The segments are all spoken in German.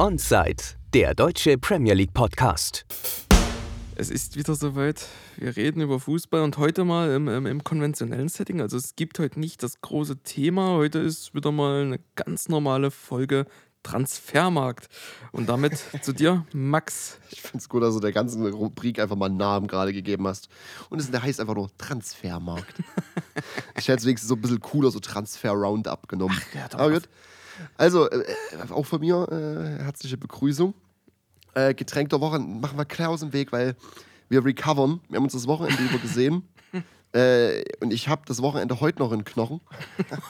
Onside, der deutsche Premier League Podcast. Es ist wieder soweit. Wir reden über Fußball und heute mal im, im, im, konventionellen Setting. Also es gibt heute nicht das große Thema. Heute ist wieder mal eine ganz normale Folge Transfermarkt. Und damit zu dir, Max. Ich finde es gut, dass du der ganzen Rubrik einfach mal einen Namen gerade gegeben hast. Und es, der heißt einfach nur Transfermarkt. ich hätte es wenigstens so ein bisschen cooler, so Transfer Roundup genommen. Ach, ja, Aber gut. Also, äh, auch von mir äh, herzliche Begrüßung. Äh, Getränk der Woche machen wir klar aus dem Weg, weil wir recovern. Wir haben uns das Wochenende über gesehen. Äh, und ich habe das Wochenende heute noch in Knochen.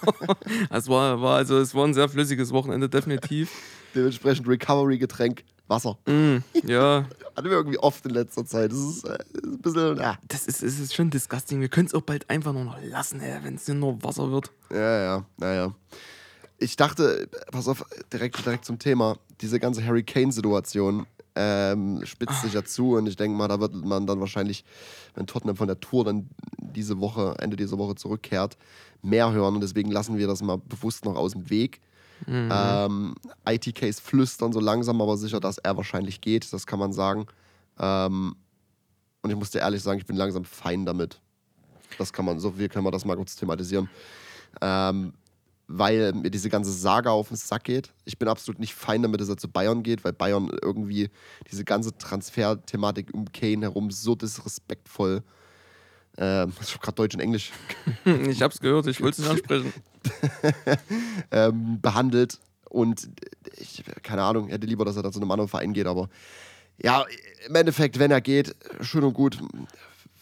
es war, war, also, es war ein sehr flüssiges Wochenende, definitiv. Dementsprechend Recovery-Getränk, Wasser. Mm, ja. Hatten wir irgendwie oft in letzter Zeit. Das ist, äh, ist ein bisschen. Ja. Das ist, ist, ist schon disgusting. Wir können es auch bald einfach nur noch lassen, wenn es nur Wasser wird. Ja, ja, naja. Ich dachte, pass auf, direkt, direkt zum Thema. Diese ganze Harry Kane-Situation ähm, spitzt sich ja zu und ich denke mal, da wird man dann wahrscheinlich, wenn Tottenham von der Tour dann diese Woche, Ende dieser Woche zurückkehrt, mehr hören und deswegen lassen wir das mal bewusst noch aus dem Weg. Mhm. Ähm, ITKs flüstern so langsam, aber sicher, dass er wahrscheinlich geht, das kann man sagen. Ähm, und ich muss dir ehrlich sagen, ich bin langsam fein damit. Das kann man, so viel können wir das mal kurz thematisieren. Ähm, weil mir diese ganze Saga auf den Sack geht. Ich bin absolut nicht fein damit, dass er zu Bayern geht, weil Bayern irgendwie diese ganze Transfer-Thematik um Kane herum so disrespektvoll. Ähm, ich habe gerade Deutsch und Englisch. ich habe es gehört, ich wollte es ansprechen. ähm, behandelt und ich, keine Ahnung, hätte lieber, dass er da zu einem anderen Verein geht, aber ja, im Endeffekt, wenn er geht, schön und gut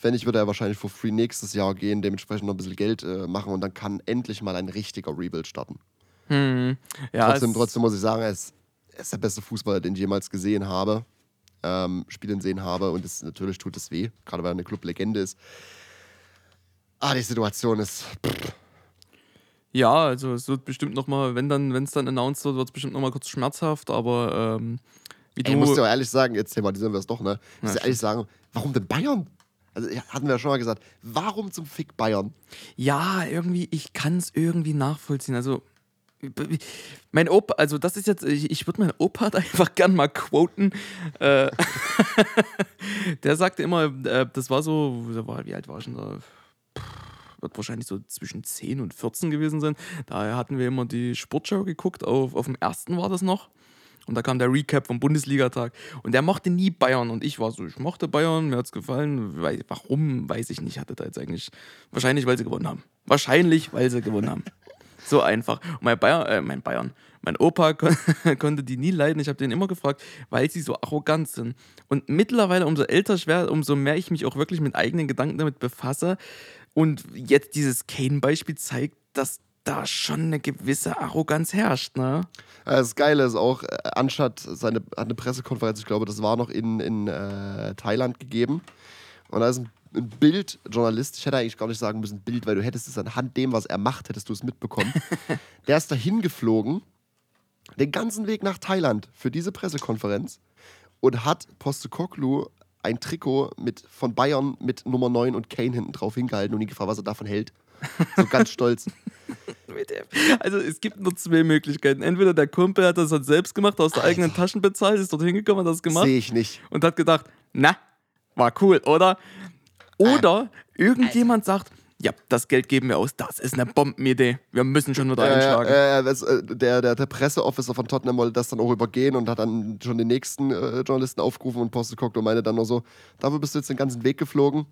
wenn nicht, würde er wahrscheinlich for free nächstes Jahr gehen, dementsprechend noch ein bisschen Geld äh, machen und dann kann endlich mal ein richtiger Rebuild starten. Hm. Ja, trotzdem, trotzdem muss ich sagen, er ist, er ist der beste Fußballer, den ich jemals gesehen habe, ähm, spielen sehen habe und es, natürlich tut es weh, gerade weil er eine Club-Legende ist. Ah, die Situation ist. Pff. Ja, also es wird bestimmt nochmal, wenn dann, wenn es dann announced wird, wird es bestimmt nochmal kurz schmerzhaft, aber ähm, wie du. Ich muss dir ehrlich sagen, jetzt thematisieren wir es doch, ne? Ich muss dir ehrlich sagen, warum denn Bayern? Also hatten wir ja schon mal gesagt, warum zum Fick Bayern? Ja, irgendwie, ich kann es irgendwie nachvollziehen. Also, mein Opa, also das ist jetzt, ich, ich würde meinen Opa da einfach gern mal quoten. Äh, der sagte immer, äh, das war so, wie alt war ich denn da? Wird wahrscheinlich so zwischen 10 und 14 gewesen sein. Daher hatten wir immer die Sportschau geguckt, auf, auf dem ersten war das noch. Und da kam der Recap vom Bundesligatag. Und der mochte nie Bayern. Und ich war so, ich mochte Bayern, mir hat es gefallen. Warum, weiß ich nicht. Hatte da jetzt eigentlich. Wahrscheinlich, weil sie gewonnen haben. Wahrscheinlich, weil sie gewonnen haben. So einfach. Und mein Bayern, äh, mein Bayern, mein Opa kon konnte die nie leiden. Ich habe den immer gefragt, weil sie so arrogant sind. Und mittlerweile, umso älter ich werde, umso mehr ich mich auch wirklich mit eigenen Gedanken damit befasse. Und jetzt dieses Kane-Beispiel zeigt, dass da schon eine gewisse Arroganz herrscht, ne? Das Geile ist auch, äh, anstatt seine hat eine Pressekonferenz, ich glaube, das war noch in, in äh, Thailand gegeben. Und da ist ein, ein Bildjournalist, ich hätte eigentlich gar nicht sagen müssen Bild, weil du hättest es anhand dem, was er macht, hättest du es mitbekommen. Der ist dahin geflogen, den ganzen Weg nach Thailand für diese Pressekonferenz und hat Postekoglu ein Trikot mit, von Bayern mit Nummer 9 und Kane hinten drauf hingehalten und ihn gefragt, was er davon hält. So ganz stolz. Also es gibt nur zwei Möglichkeiten. Entweder der Kumpel hat das halt selbst gemacht, aus der Alter. eigenen Taschen bezahlt, ist dort hingekommen, hat das gemacht. Sehe ich nicht. Und hat gedacht, na, war cool, oder? Oder irgendjemand sagt, ja, das Geld geben wir aus, das ist eine Bombenidee. Wir müssen schon wieder einschlagen. Äh, äh, der, der, der Presseofficer von Tottenham wollte das dann auch übergehen und hat dann schon den nächsten äh, Journalisten aufgerufen und guckt und meinte dann nur so, dafür bist du jetzt den ganzen Weg geflogen.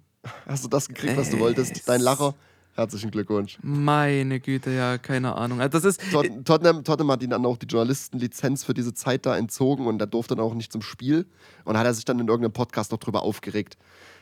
Hast du das gekriegt, was du wolltest? Dein Lacher. Herzlichen Glückwunsch. Meine Güte, ja, keine Ahnung. Also das ist Tot Tottenham, Tottenham hat ihnen dann auch die Journalistenlizenz für diese Zeit da entzogen und er durfte dann auch nicht zum Spiel. Und hat er sich dann in irgendeinem Podcast noch drüber aufgeregt.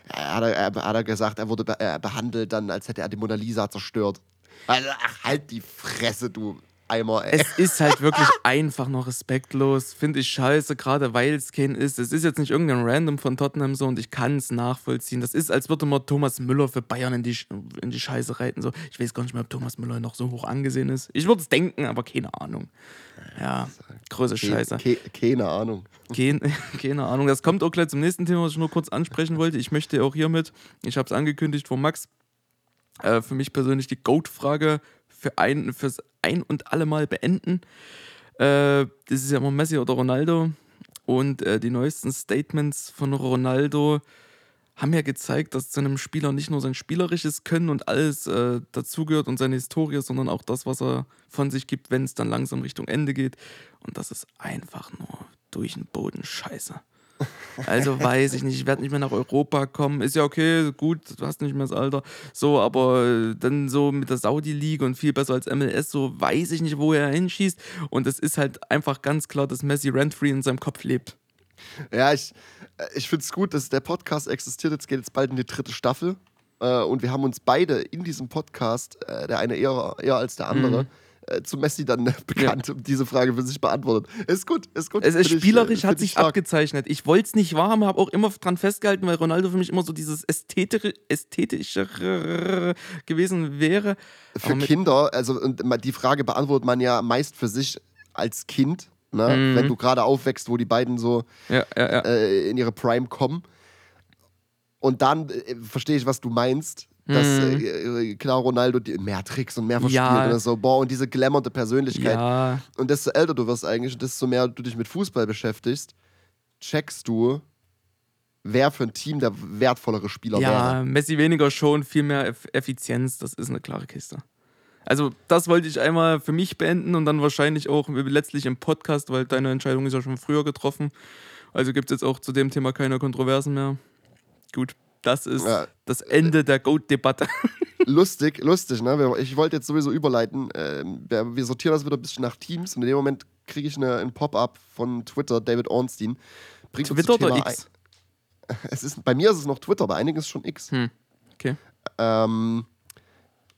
Er hat, er, hat er gesagt, er wurde be er behandelt dann, als hätte er die Mona Lisa zerstört. Also, ach, halt die Fresse, du Eimer, ey. Es ist halt wirklich einfach noch respektlos. Finde ich scheiße, gerade weil es Kane ist. Es ist jetzt nicht irgendein Random von Tottenham so und ich kann es nachvollziehen. Das ist, als würde man Thomas Müller für Bayern in die, in die Scheiße reiten. So. Ich weiß gar nicht mehr, ob Thomas Müller noch so hoch angesehen ist. Ich würde es denken, aber keine Ahnung. Ja, große Scheiße. Ke keine Ahnung. Keine, keine Ahnung. Das kommt auch gleich zum nächsten Thema, was ich nur kurz ansprechen wollte. Ich möchte auch hiermit, ich habe es angekündigt von Max, äh, für mich persönlich die Goat-Frage für ein, fürs ein und alle Mal beenden. Äh, das ist ja immer Messi oder Ronaldo. Und äh, die neuesten Statements von Ronaldo haben ja gezeigt, dass zu einem Spieler nicht nur sein spielerisches Können und alles äh, dazugehört und seine Historie, sondern auch das, was er von sich gibt, wenn es dann langsam Richtung Ende geht. Und das ist einfach nur durch den Boden scheiße. Also weiß ich nicht, ich werde nicht mehr nach Europa kommen. Ist ja okay, gut, du hast nicht mehr das Alter. So, aber äh, dann so mit der Saudi-League und viel besser als MLS, so weiß ich nicht, wo er hinschießt. Und es ist halt einfach ganz klar, dass Messi rent-free in seinem Kopf lebt. Ja, ich, äh, ich finde es gut, dass der Podcast existiert. Jetzt geht jetzt bald in die dritte Staffel. Äh, und wir haben uns beide in diesem Podcast, äh, der eine eher, eher als der andere, Mhm. Äh, zu Messi dann äh, bekannt und diese Frage für sich beantwortet. Ist gut, ist gut. Es ist Find spielerisch äh, hat ich sich stark. abgezeichnet. Ich wollte es nicht wahrhaben, habe auch immer dran festgehalten, weil Ronaldo für mich immer so dieses ästhetische, ästhetischere gewesen wäre. Für Kinder, also die Frage beantwortet man ja meist für sich als Kind, ne? Mhm. wenn du gerade aufwächst, wo die beiden so Ja, ja, ja. äh, in ihre Prime kommen. Und dann äh, verstehe ich, was du meinst. Dass äh, klar Ronaldo die, mehr Tricks und mehr verspielt Mhm. Ja. oder so. Boah, und diese glamourte Persönlichkeit. ja. Und desto älter du wirst eigentlich, und desto mehr du dich mit Fußball beschäftigst, checkst du, wer für ein Team der wertvollere Spieler wäre. Ja, Messi weniger schon, viel mehr Eff Effizienz, das ist eine klare Kiste. Also, das wollte ich einmal für mich beenden und dann wahrscheinlich auch letztlich im Podcast, weil deine Entscheidung ist ja schon früher getroffen. Also gibt es jetzt auch zu dem Thema keine Kontroversen mehr. Gut, das ist Ja. das Ende der Goat-Debatte. lustig, lustig, ne? Ich wollte jetzt sowieso überleiten. Ähm, wir sortieren das wieder ein bisschen nach Teams und in dem Moment kriege ich eine, ein Pop-up von Twitter, David Ornstein. Bringt Twitter oder Thema X? ein- Es ist, bei mir ist es noch Twitter, bei einigen ist es schon X. Hm. Okay. Ähm,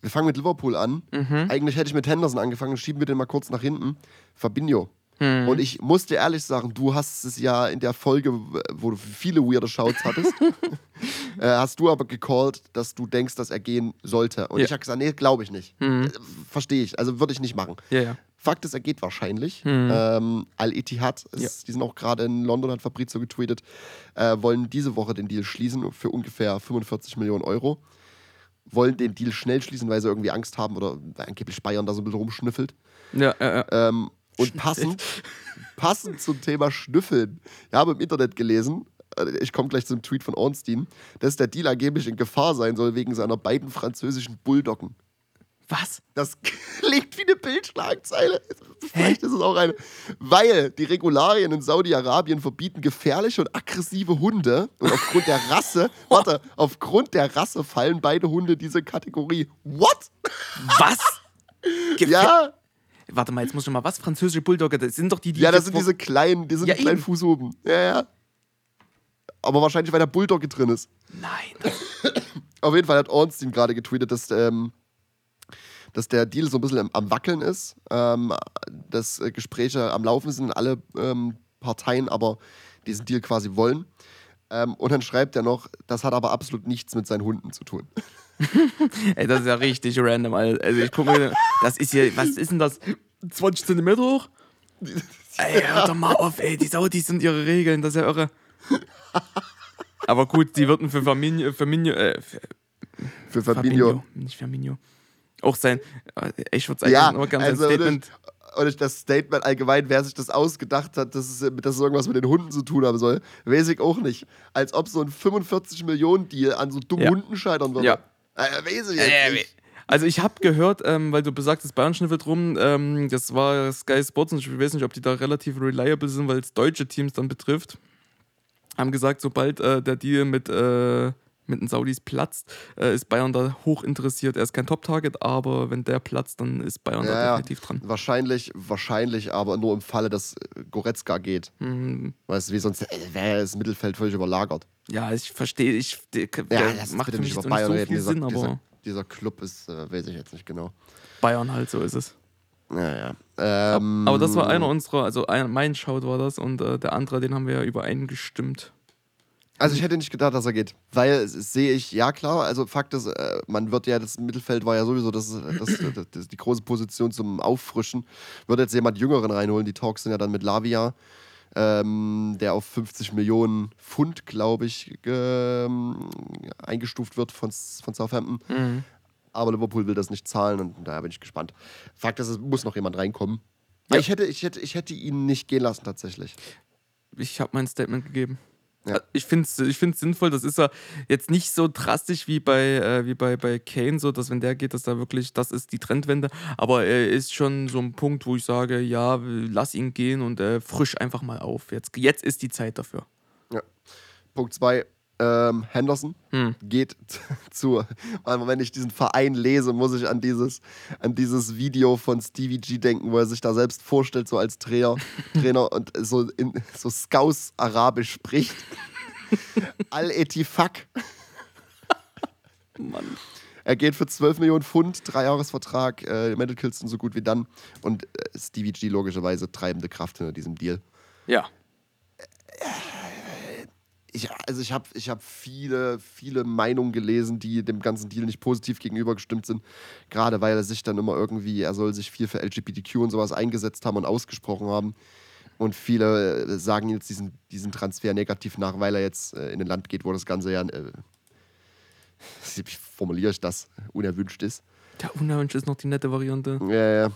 wir fangen mit Liverpool an. Mhm. Eigentlich hätte ich mit Henderson angefangen, schieben wir den mal kurz nach hinten. Fabinho. Hm. Und ich muss dir ehrlich sagen, du hast es ja in der Folge, wo du viele weirde Shouts hattest, äh, hast du aber gecallt, dass du denkst, dass er gehen sollte. Und Ja. ich habe gesagt, nee, glaube ich nicht. Hm. Äh, Verstehe ich. Also würde ich nicht machen. Ja, ja. Fakt ist, er geht wahrscheinlich. Hm. Ähm, Ja. die sind auch gerade in London, hat Fabrizio getweetet, äh, wollen diese Woche den Deal schließen für ungefähr 45 Millionen Euro. Wollen den Deal schnell schließen, weil sie irgendwie Angst haben oder angeblich Bayern da so ein bisschen rumschnüffelt. Ja, ja, ja. Ähm, und passend, passend zum Thema Schnüffeln. Ich habe im Internet gelesen, äh, ich komme gleich zum Tweet von Ornstein, dass der Deal angeblich in Gefahr sein soll wegen seiner beiden französischen Bulldoggen. Was? Das klingt wie eine Bildschlagzeile. Vielleicht ist es auch eine. Weil die Regularien in Saudi-Arabien verbieten gefährliche und aggressive Hunde. Und aufgrund der Rasse, warte, aufgrund der Rasse fallen beide Hunde diese Kategorie. What? Was? Gefä- Ja, Warte mal, jetzt muss ich mal was? Französische Bulldogge, das sind doch die, die. ja, das sind diese kleinen, die sind Ja, kleinen eben. Fußhuben. Ja, ja. Aber wahrscheinlich, weil der Bulldogge drin ist. Nein. Auf jeden Fall hat Ornstein gerade getweetet, dass, ähm, dass der Deal so ein bisschen am, am Wackeln ist, ähm, dass äh, Gespräche am Laufen sind, alle ähm, Parteien aber diesen Deal quasi wollen. Ähm, und dann schreibt er noch, das hat aber absolut nichts mit seinen Hunden zu tun. Ey, das ist ja richtig random, Alter. Also ich gucke mir, das ist hier, was ist denn das? 20 Zentimeter hoch? Ey, hör doch mal auf, ey, die Saudis sind ihre Regeln, das ist ja irre. Aber gut, die würden für Firmino, Firmino, äh, für Für Fabinho. Fabinho, nicht Firmino. Auch sein, äh, ich würde sagen, Ja, nur ganz also ein Statement. Und, und das Statement allgemein, wer sich das ausgedacht hat, dass es, dass es irgendwas mit den Hunden zu tun haben soll, weiß ich auch nicht. Als ob so ein 45-Millionen-Deal an so dummen Ja. Hunden scheitern würde. Ja. Äh, weiß ich jetzt nicht. Also ich habe gehört, ähm, weil du besagtest, Bayern schnüffelt rum, ähm, das war Sky Sports und ich weiß nicht, ob die da relativ reliable sind, weil es deutsche Teams dann betrifft. Haben gesagt, sobald äh, der Deal mit, äh, mit den Saudis platzt, äh, ist Bayern da hoch interessiert. Er ist kein Top-Target, aber wenn der platzt, dann ist Bayern Ja, da definitiv dran. Wahrscheinlich, wahrscheinlich, aber nur im Falle, dass äh, Goretzka geht. Mhm. Weißt du, wie sonst äh, wäre das Mittelfeld völlig überlagert. Ja, ich verstehe, ich, der, Ja, uns macht bitte nicht über Bayern nicht so reden. viel Dieser, Sinn, aber dieser, dieser Club ist, äh, weiß ich jetzt nicht genau. Bayern halt, so ist es. Ja, ja. Ähm, Aber das war einer unserer, also ein, mein Shout war das und äh, der andere, den haben wir ja übereingestimmt. Also ich hätte nicht gedacht, dass er geht. Weil sehe ich, ja klar, also Fakt ist, äh, man wird ja, das Mittelfeld war ja sowieso das, das, das, das, die große Position zum Auffrischen. Würde jetzt jemand Jüngeren reinholen, die Talks sind ja dann mit Lavia, ähm, der auf 50 Millionen Pfund, glaube ich, ähm, eingestuft wird von, von Southampton. Mhm. Aber Liverpool will das nicht zahlen und daher bin ich gespannt. Fakt ist, es muss noch jemand reinkommen. Ja. Ich, hätte, ich, hätte, ich hätte ihn nicht gehen lassen, tatsächlich. Ich habe mein Statement gegeben. Ja. Ich finde es ich find's sinnvoll. Das ist ja jetzt nicht so drastisch wie bei, äh, wie bei, bei Kane, so dass wenn der geht, dass da wirklich, das ist die Trendwende. Aber er ist schon so ein Punkt, wo ich sage, ja, lass ihn gehen und äh, frisch einfach mal auf. Jetzt, jetzt ist die Zeit dafür. Punkt 2. Ähm, Henderson Hm. geht zu. Wenn ich diesen Verein lese, muss ich an dieses, an dieses Video von Stevie G denken, wo er sich da selbst vorstellt, so als Trainer, Trainer und so in so Scouse-Arabisch spricht. Al-Etifak. Mann. Er geht für 12 Millionen Pfund, Dreijahresvertrag, äh, Medicals sind so gut wie dann. Und äh, Stevie G logischerweise treibende Kraft hinter diesem Deal. Ja. Ich, also ich habe ich hab viele, viele Meinungen gelesen, die dem ganzen Deal nicht positiv gegenübergestimmt sind. Gerade weil er sich dann immer irgendwie, er soll sich viel für LGBTQ und sowas eingesetzt haben und ausgesprochen haben. Und viele äh, sagen jetzt diesen, diesen Transfer negativ nach, weil er jetzt äh, in ein Land geht, wo das Ganze ja, äh, wie formuliere ich das, unerwünscht ist. Der Unerwünscht ist noch die nette Variante. Ja, ja.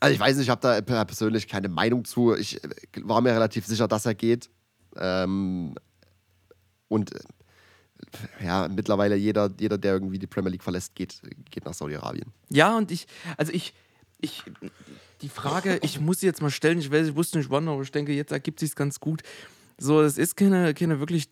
Also ich weiß nicht, ich habe da per- persönlich keine Meinung zu. Ich äh, war mir relativ sicher, dass er geht. Ähm, und äh, ja, mittlerweile jeder, jeder, der irgendwie die Premier League verlässt, geht, geht nach Saudi-Arabien. Ja, und ich, also ich, ich, die Frage, ich muss sie jetzt mal stellen, ich weiß, ich wusste nicht wann, aber ich denke, jetzt ergibt sich ganz gut. So, es ist keine, keine wirklich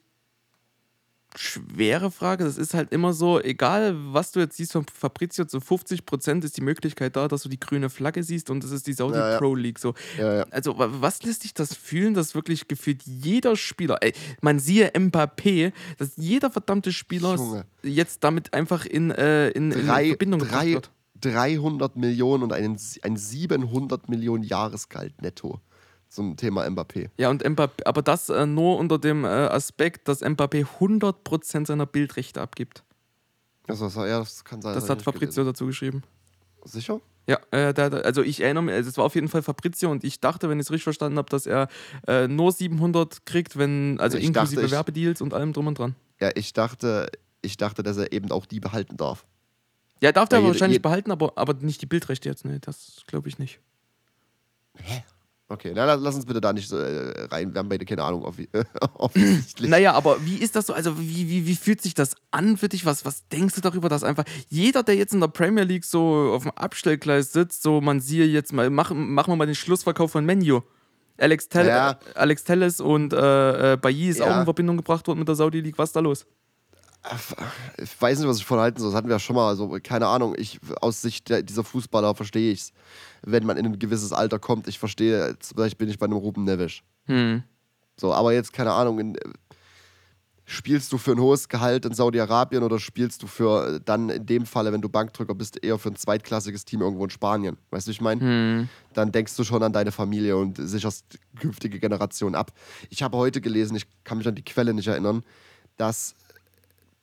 schwere Frage. Das ist halt immer so, egal was du jetzt siehst von Fabrizio, zu 50% ist die Möglichkeit da, dass du die grüne Flagge siehst und das ist die Saudi Ja, ja. Pro League. So. Ja. Also, wa- was lässt dich das fühlen, dass wirklich gefühlt jeder Spieler, ey, man siehe Mbappé, dass jeder verdammte Spieler Junge. jetzt damit einfach in, äh, in, in Drei, Verbindung gebracht drei, wird. 300 Millionen und einen, ein 700 Millionen Jahresgehalt netto zum Thema Mbappé. Ja, und Mbappé, aber das äh, nur unter dem äh, Aspekt, dass Mbappé 100% seiner Bildrechte abgibt. Also, das, ja, das kann sein. Das hab hat Fabrizio dazu geschrieben. gelesen. Sicher? Ja, äh, der, also ich erinnere mich, also es war auf jeden Fall Fabrizio und ich dachte, wenn ich es richtig verstanden habe, dass er äh, nur 700 kriegt, wenn, also Ich inklusive dachte, Werbedeals und allem drum und dran. Ja, ich dachte, ich dachte, dass er eben auch die behalten darf. Ja, darf der Ja, jede- wahrscheinlich jede- behalten, aber, aber nicht die Bildrechte jetzt, ne, das glaube ich nicht. Okay, na, la- lass uns bitte da nicht so äh, rein. Wir haben beide keine Ahnung, offensichtlich. Naja, aber wie ist das so? Also, wie, wie, wie fühlt sich das an für dich? Was, was denkst du darüber, dass einfach jeder, der jetzt in der Premier League so auf dem Abstellgleis sitzt, so man siehe jetzt mal, machen machen wir mal den Schlussverkauf von Menu. Alex, Tell Ja. Alex Telles und äh, äh, Bailly ist auch Ja. in Verbindung gebracht worden mit der Saudi League. Was ist da los? Ich weiß nicht, was ich von halten soll. Das hatten wir ja schon mal. Also, keine Ahnung. Ich, aus Sicht der, dieser Fußballer verstehe ich es, wenn man in ein gewisses Alter kommt. Ich verstehe, Beispiel bin ich bei einem Ruben Neves. Hm. So, aber jetzt, keine Ahnung, in, spielst du für ein hohes Gehalt in Saudi-Arabien oder spielst du für dann in dem Falle, wenn du Bankdrücker bist, eher für ein zweitklassiges Team irgendwo in Spanien? Weißt du, wie ich meine? Hm. dann denkst du schon an deine Familie und sicherst künftige Generationen ab. Ich habe heute gelesen, ich kann mich an die Quelle nicht erinnern, dass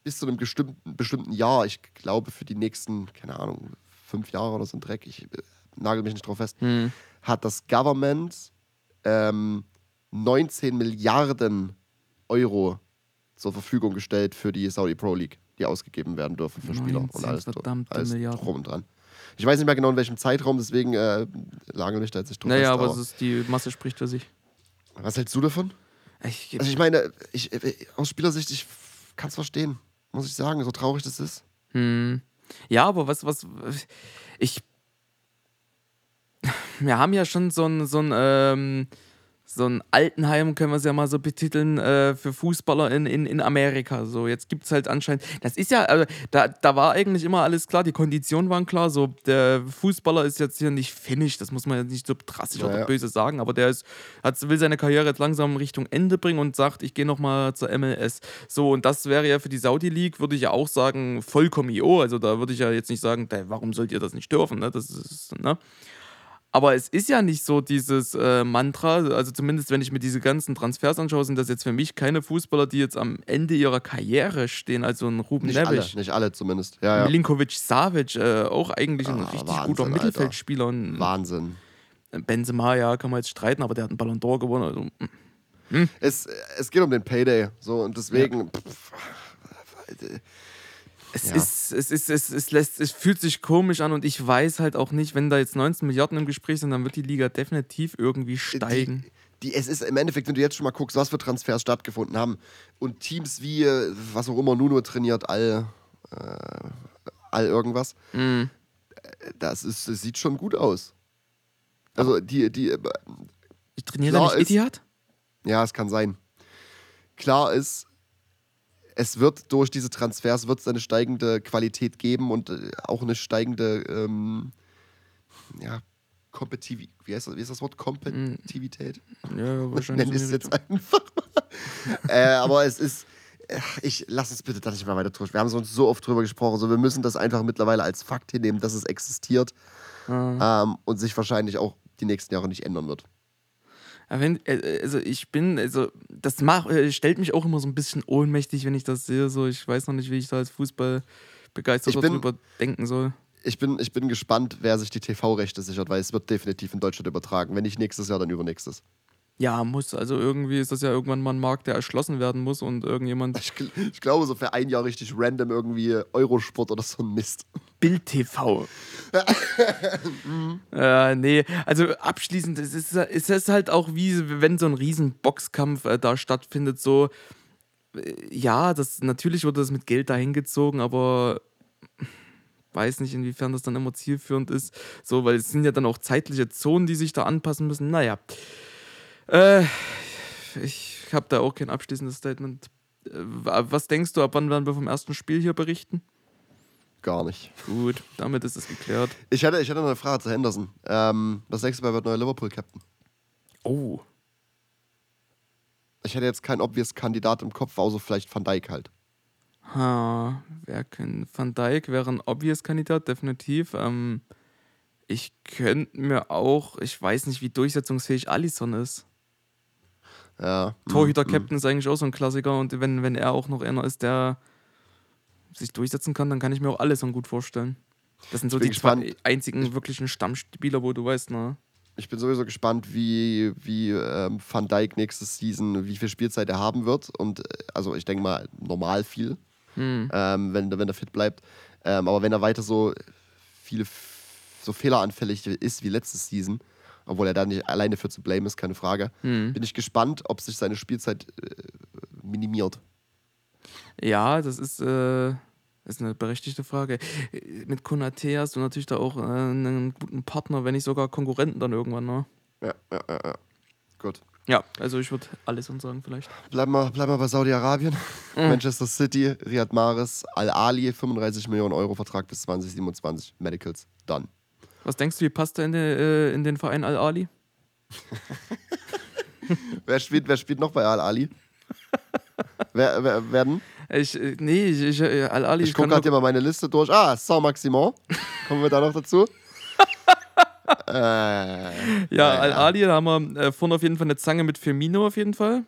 bis zu einem bestimmten, bestimmten Jahr, ich glaube für die nächsten, keine Ahnung, fünf Jahre oder so ein Dreck, ich äh, nagel mich nicht drauf fest, Hm. hat das Government ähm, 19 Milliarden Euro zur Verfügung gestellt für die Saudi Pro League, die ausgegeben werden dürfen für Spieler 19 und alles, alles drum und dran. Ich weiß nicht mehr genau in welchem Zeitraum, deswegen äh, lagere ich da jetzt nicht drauf Naja, fest, aber es ist, die Masse spricht für sich. was hältst du davon? Ich, Also ich meine, ich, äh, aus Spielersicht, ich kann es verstehen, muss ich sagen, so traurig das ist. Hm. Ja, aber was, was, ich, wir haben ja schon so ein, so ein, ähm, so ein Altenheim, können wir es ja mal so betiteln, äh, für Fußballer in, in, in Amerika. So, jetzt gibt es halt anscheinend, das ist ja, also, da, da war eigentlich immer alles klar, die Konditionen waren klar, so, der Fußballer ist jetzt hier nicht finnisch, das muss man jetzt nicht so drastisch Ja, oder böse sagen, aber der ist, hat, will seine Karriere jetzt langsam Richtung Ende bringen und sagt, ich gehe nochmal zur MLS. So, und das wäre ja für die Saudi League, würde ich ja auch sagen, vollkommen IO. Also da würde ich ja jetzt nicht sagen, "Ey, warum sollt ihr das nicht dürfen? Ne? Das ist, ne? Aber es ist ja nicht so dieses äh, Mantra, also zumindest wenn ich mir diese ganzen Transfers anschaue, sind das jetzt für mich keine Fußballer, die jetzt am Ende ihrer Karriere stehen. Also ein Ruben Nicht alle, Neves, nicht alle zumindest. Ja, ja. Milinkovic Savic, äh, auch eigentlich ein Ah, richtig Wahnsinn, guter. Mittelfeldspieler. Und Wahnsinn. Benzema, ja, kann man jetzt streiten, aber der hat einen Ballon d'Or gewonnen. Also, mm. Es, es geht um den Payday. So, und deswegen. Pff, Es, Ja. ist, es, ist, es, es, lässt, es fühlt sich komisch an und ich weiß halt auch nicht, wenn da jetzt 19 Milliarden im Gespräch sind, dann wird die Liga definitiv irgendwie steigen. Die, die, es ist im Endeffekt, wenn du jetzt schon mal guckst, was für Transfers stattgefunden haben und Teams wie, was auch immer Nuno trainiert, all, äh, all irgendwas, äh, das, ist, das sieht schon gut aus. Also die, die, äh, Ich trainiere da nicht Etihad? ja, es kann sein. Klar ist, es wird durch diese Transfers wird es eine steigende Qualität geben und äh, auch eine steigende, ähm, ja, Kompetitiv wie, heißt das, wie ist das Wort? Kompetitivität? Ja, wahrscheinlich. Nenn es jetzt einfach mal. äh, aber es ist. äh, Ich lass uns bitte da nicht mehr weiter drüber. Wir haben uns so oft drüber gesprochen. So, wir müssen das einfach mittlerweile als Fakt hinnehmen, dass es existiert. Ah. ähm, und sich wahrscheinlich auch die nächsten Jahre nicht ändern wird. Wenn, äh, also ich bin, also das macht, äh, stellt mich auch immer so ein bisschen ohnmächtig, wenn ich das sehe. So, ich weiß noch nicht, wie ich da als Fußball begeistert Ich bin- darüber denken soll. Ich bin, ich bin gespannt, wer sich die TV-Rechte sichert, weil es wird definitiv in Deutschland übertragen. Wenn nicht nächstes Jahr, dann übernächstes. Ja, muss. Also irgendwie ist das ja irgendwann mal ein Markt, der erschlossen werden muss und irgendjemand. Ich, gl- ich glaube, so für ein Jahr richtig random irgendwie Eurosport oder so ein Mist. Bild TV. äh, nee, also abschließend, es ist, es ist halt auch wie wenn so ein riesen Boxkampf äh, da stattfindet, so äh, ja, das natürlich wurde das mit Geld dahin gezogen, aber weiß nicht, inwiefern das dann immer zielführend ist, so, weil es sind ja dann auch zeitliche Zonen, die sich da anpassen müssen. Naja. Äh, ich habe da auch kein abschließendes Statement. Äh, Was denkst du, ab wann werden wir vom ersten Spiel hier berichten? Gar nicht. Gut, damit ist es geklärt. Ich hatte, ich hatte noch eine Frage zu Henderson. Ähm, was denkst du, wer wird neuer Liverpool-Captain? Oh. Ich hätte jetzt keinen obvious Kandidat im Kopf, außer vielleicht Van Dijk halt. Ha, wer kann. Van Dijk wäre ein obvious Kandidat, definitiv. Ähm, ich könnte mir auch, ich weiß nicht, wie durchsetzungsfähig Alisson ist. Ja. Torhüter-Captain ist eigentlich auch so ein Klassiker und wenn, wenn er auch noch einer ist, der sich durchsetzen kann, dann kann ich mir auch Alisson gut vorstellen. Das sind so die zwei gespannt. einzigen wirklichen Stammspieler, wo du weißt, ne? Ich bin sowieso gespannt, wie, wie ähm, Van Dijk nächstes Season, wie viel Spielzeit er haben wird. Und äh, also ich denke mal, normal viel, Hm. ähm, wenn, wenn er fit bleibt. Ähm, aber wenn er weiter so viele so fehleranfällig ist wie letztes Season, obwohl er da nicht alleine für zu blame ist, keine Frage, Hm. bin ich gespannt, ob sich seine Spielzeit äh, minimiert. Ja, das ist, äh, ist eine berechtigte Frage. Äh, Mit Konate hast du natürlich da auch äh, einen guten Partner, wenn nicht sogar Konkurrenten dann irgendwann, ne? Ja, ja, ja, ja. Gut. Ja, also ich würde alles sagen vielleicht. Bleiben wir, bleiben wir bei Saudi-Arabien. Mhm. Manchester City, Riyad Mahrez, Al-Ali, 35 Millionen Euro Vertrag bis 2027. Medicals, done. Was denkst du, wie passt er in, den, äh, in den Verein Al-Ali? Wer spielt, wer spielt noch bei Al-Ali? wer, wer, werden? Ich, äh, nee, ich, ich, äh, Al-Ali. Ich gucke gerade mal meine Liste durch. Ah, Saint-Maximin. Kommen wir da noch dazu? äh, Ja, ja. Al-Ali, da haben wir äh, vorne auf jeden Fall eine Zange mit Firmino auf jeden Fall.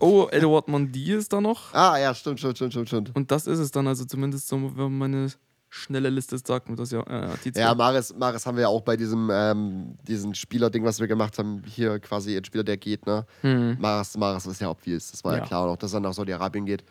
Oh, Edouard Mondi ist da noch. ah, ja, stimmt, stimmt, stimmt, stimmt, stimmt. Und das ist es dann, also zumindest so, wenn meine schnelle Liste sagt mir das ja. Äh, die zwei. Ja, Maris, Maris haben wir ja auch bei diesem ähm, diesen Spieler-Ding, was wir gemacht haben, hier quasi ein Spieler, der geht, ne? Hm. Maris, Maris ist ja obvious, das war ja, Ja. klar, und auch dass er nach Saudi-Arabien geht.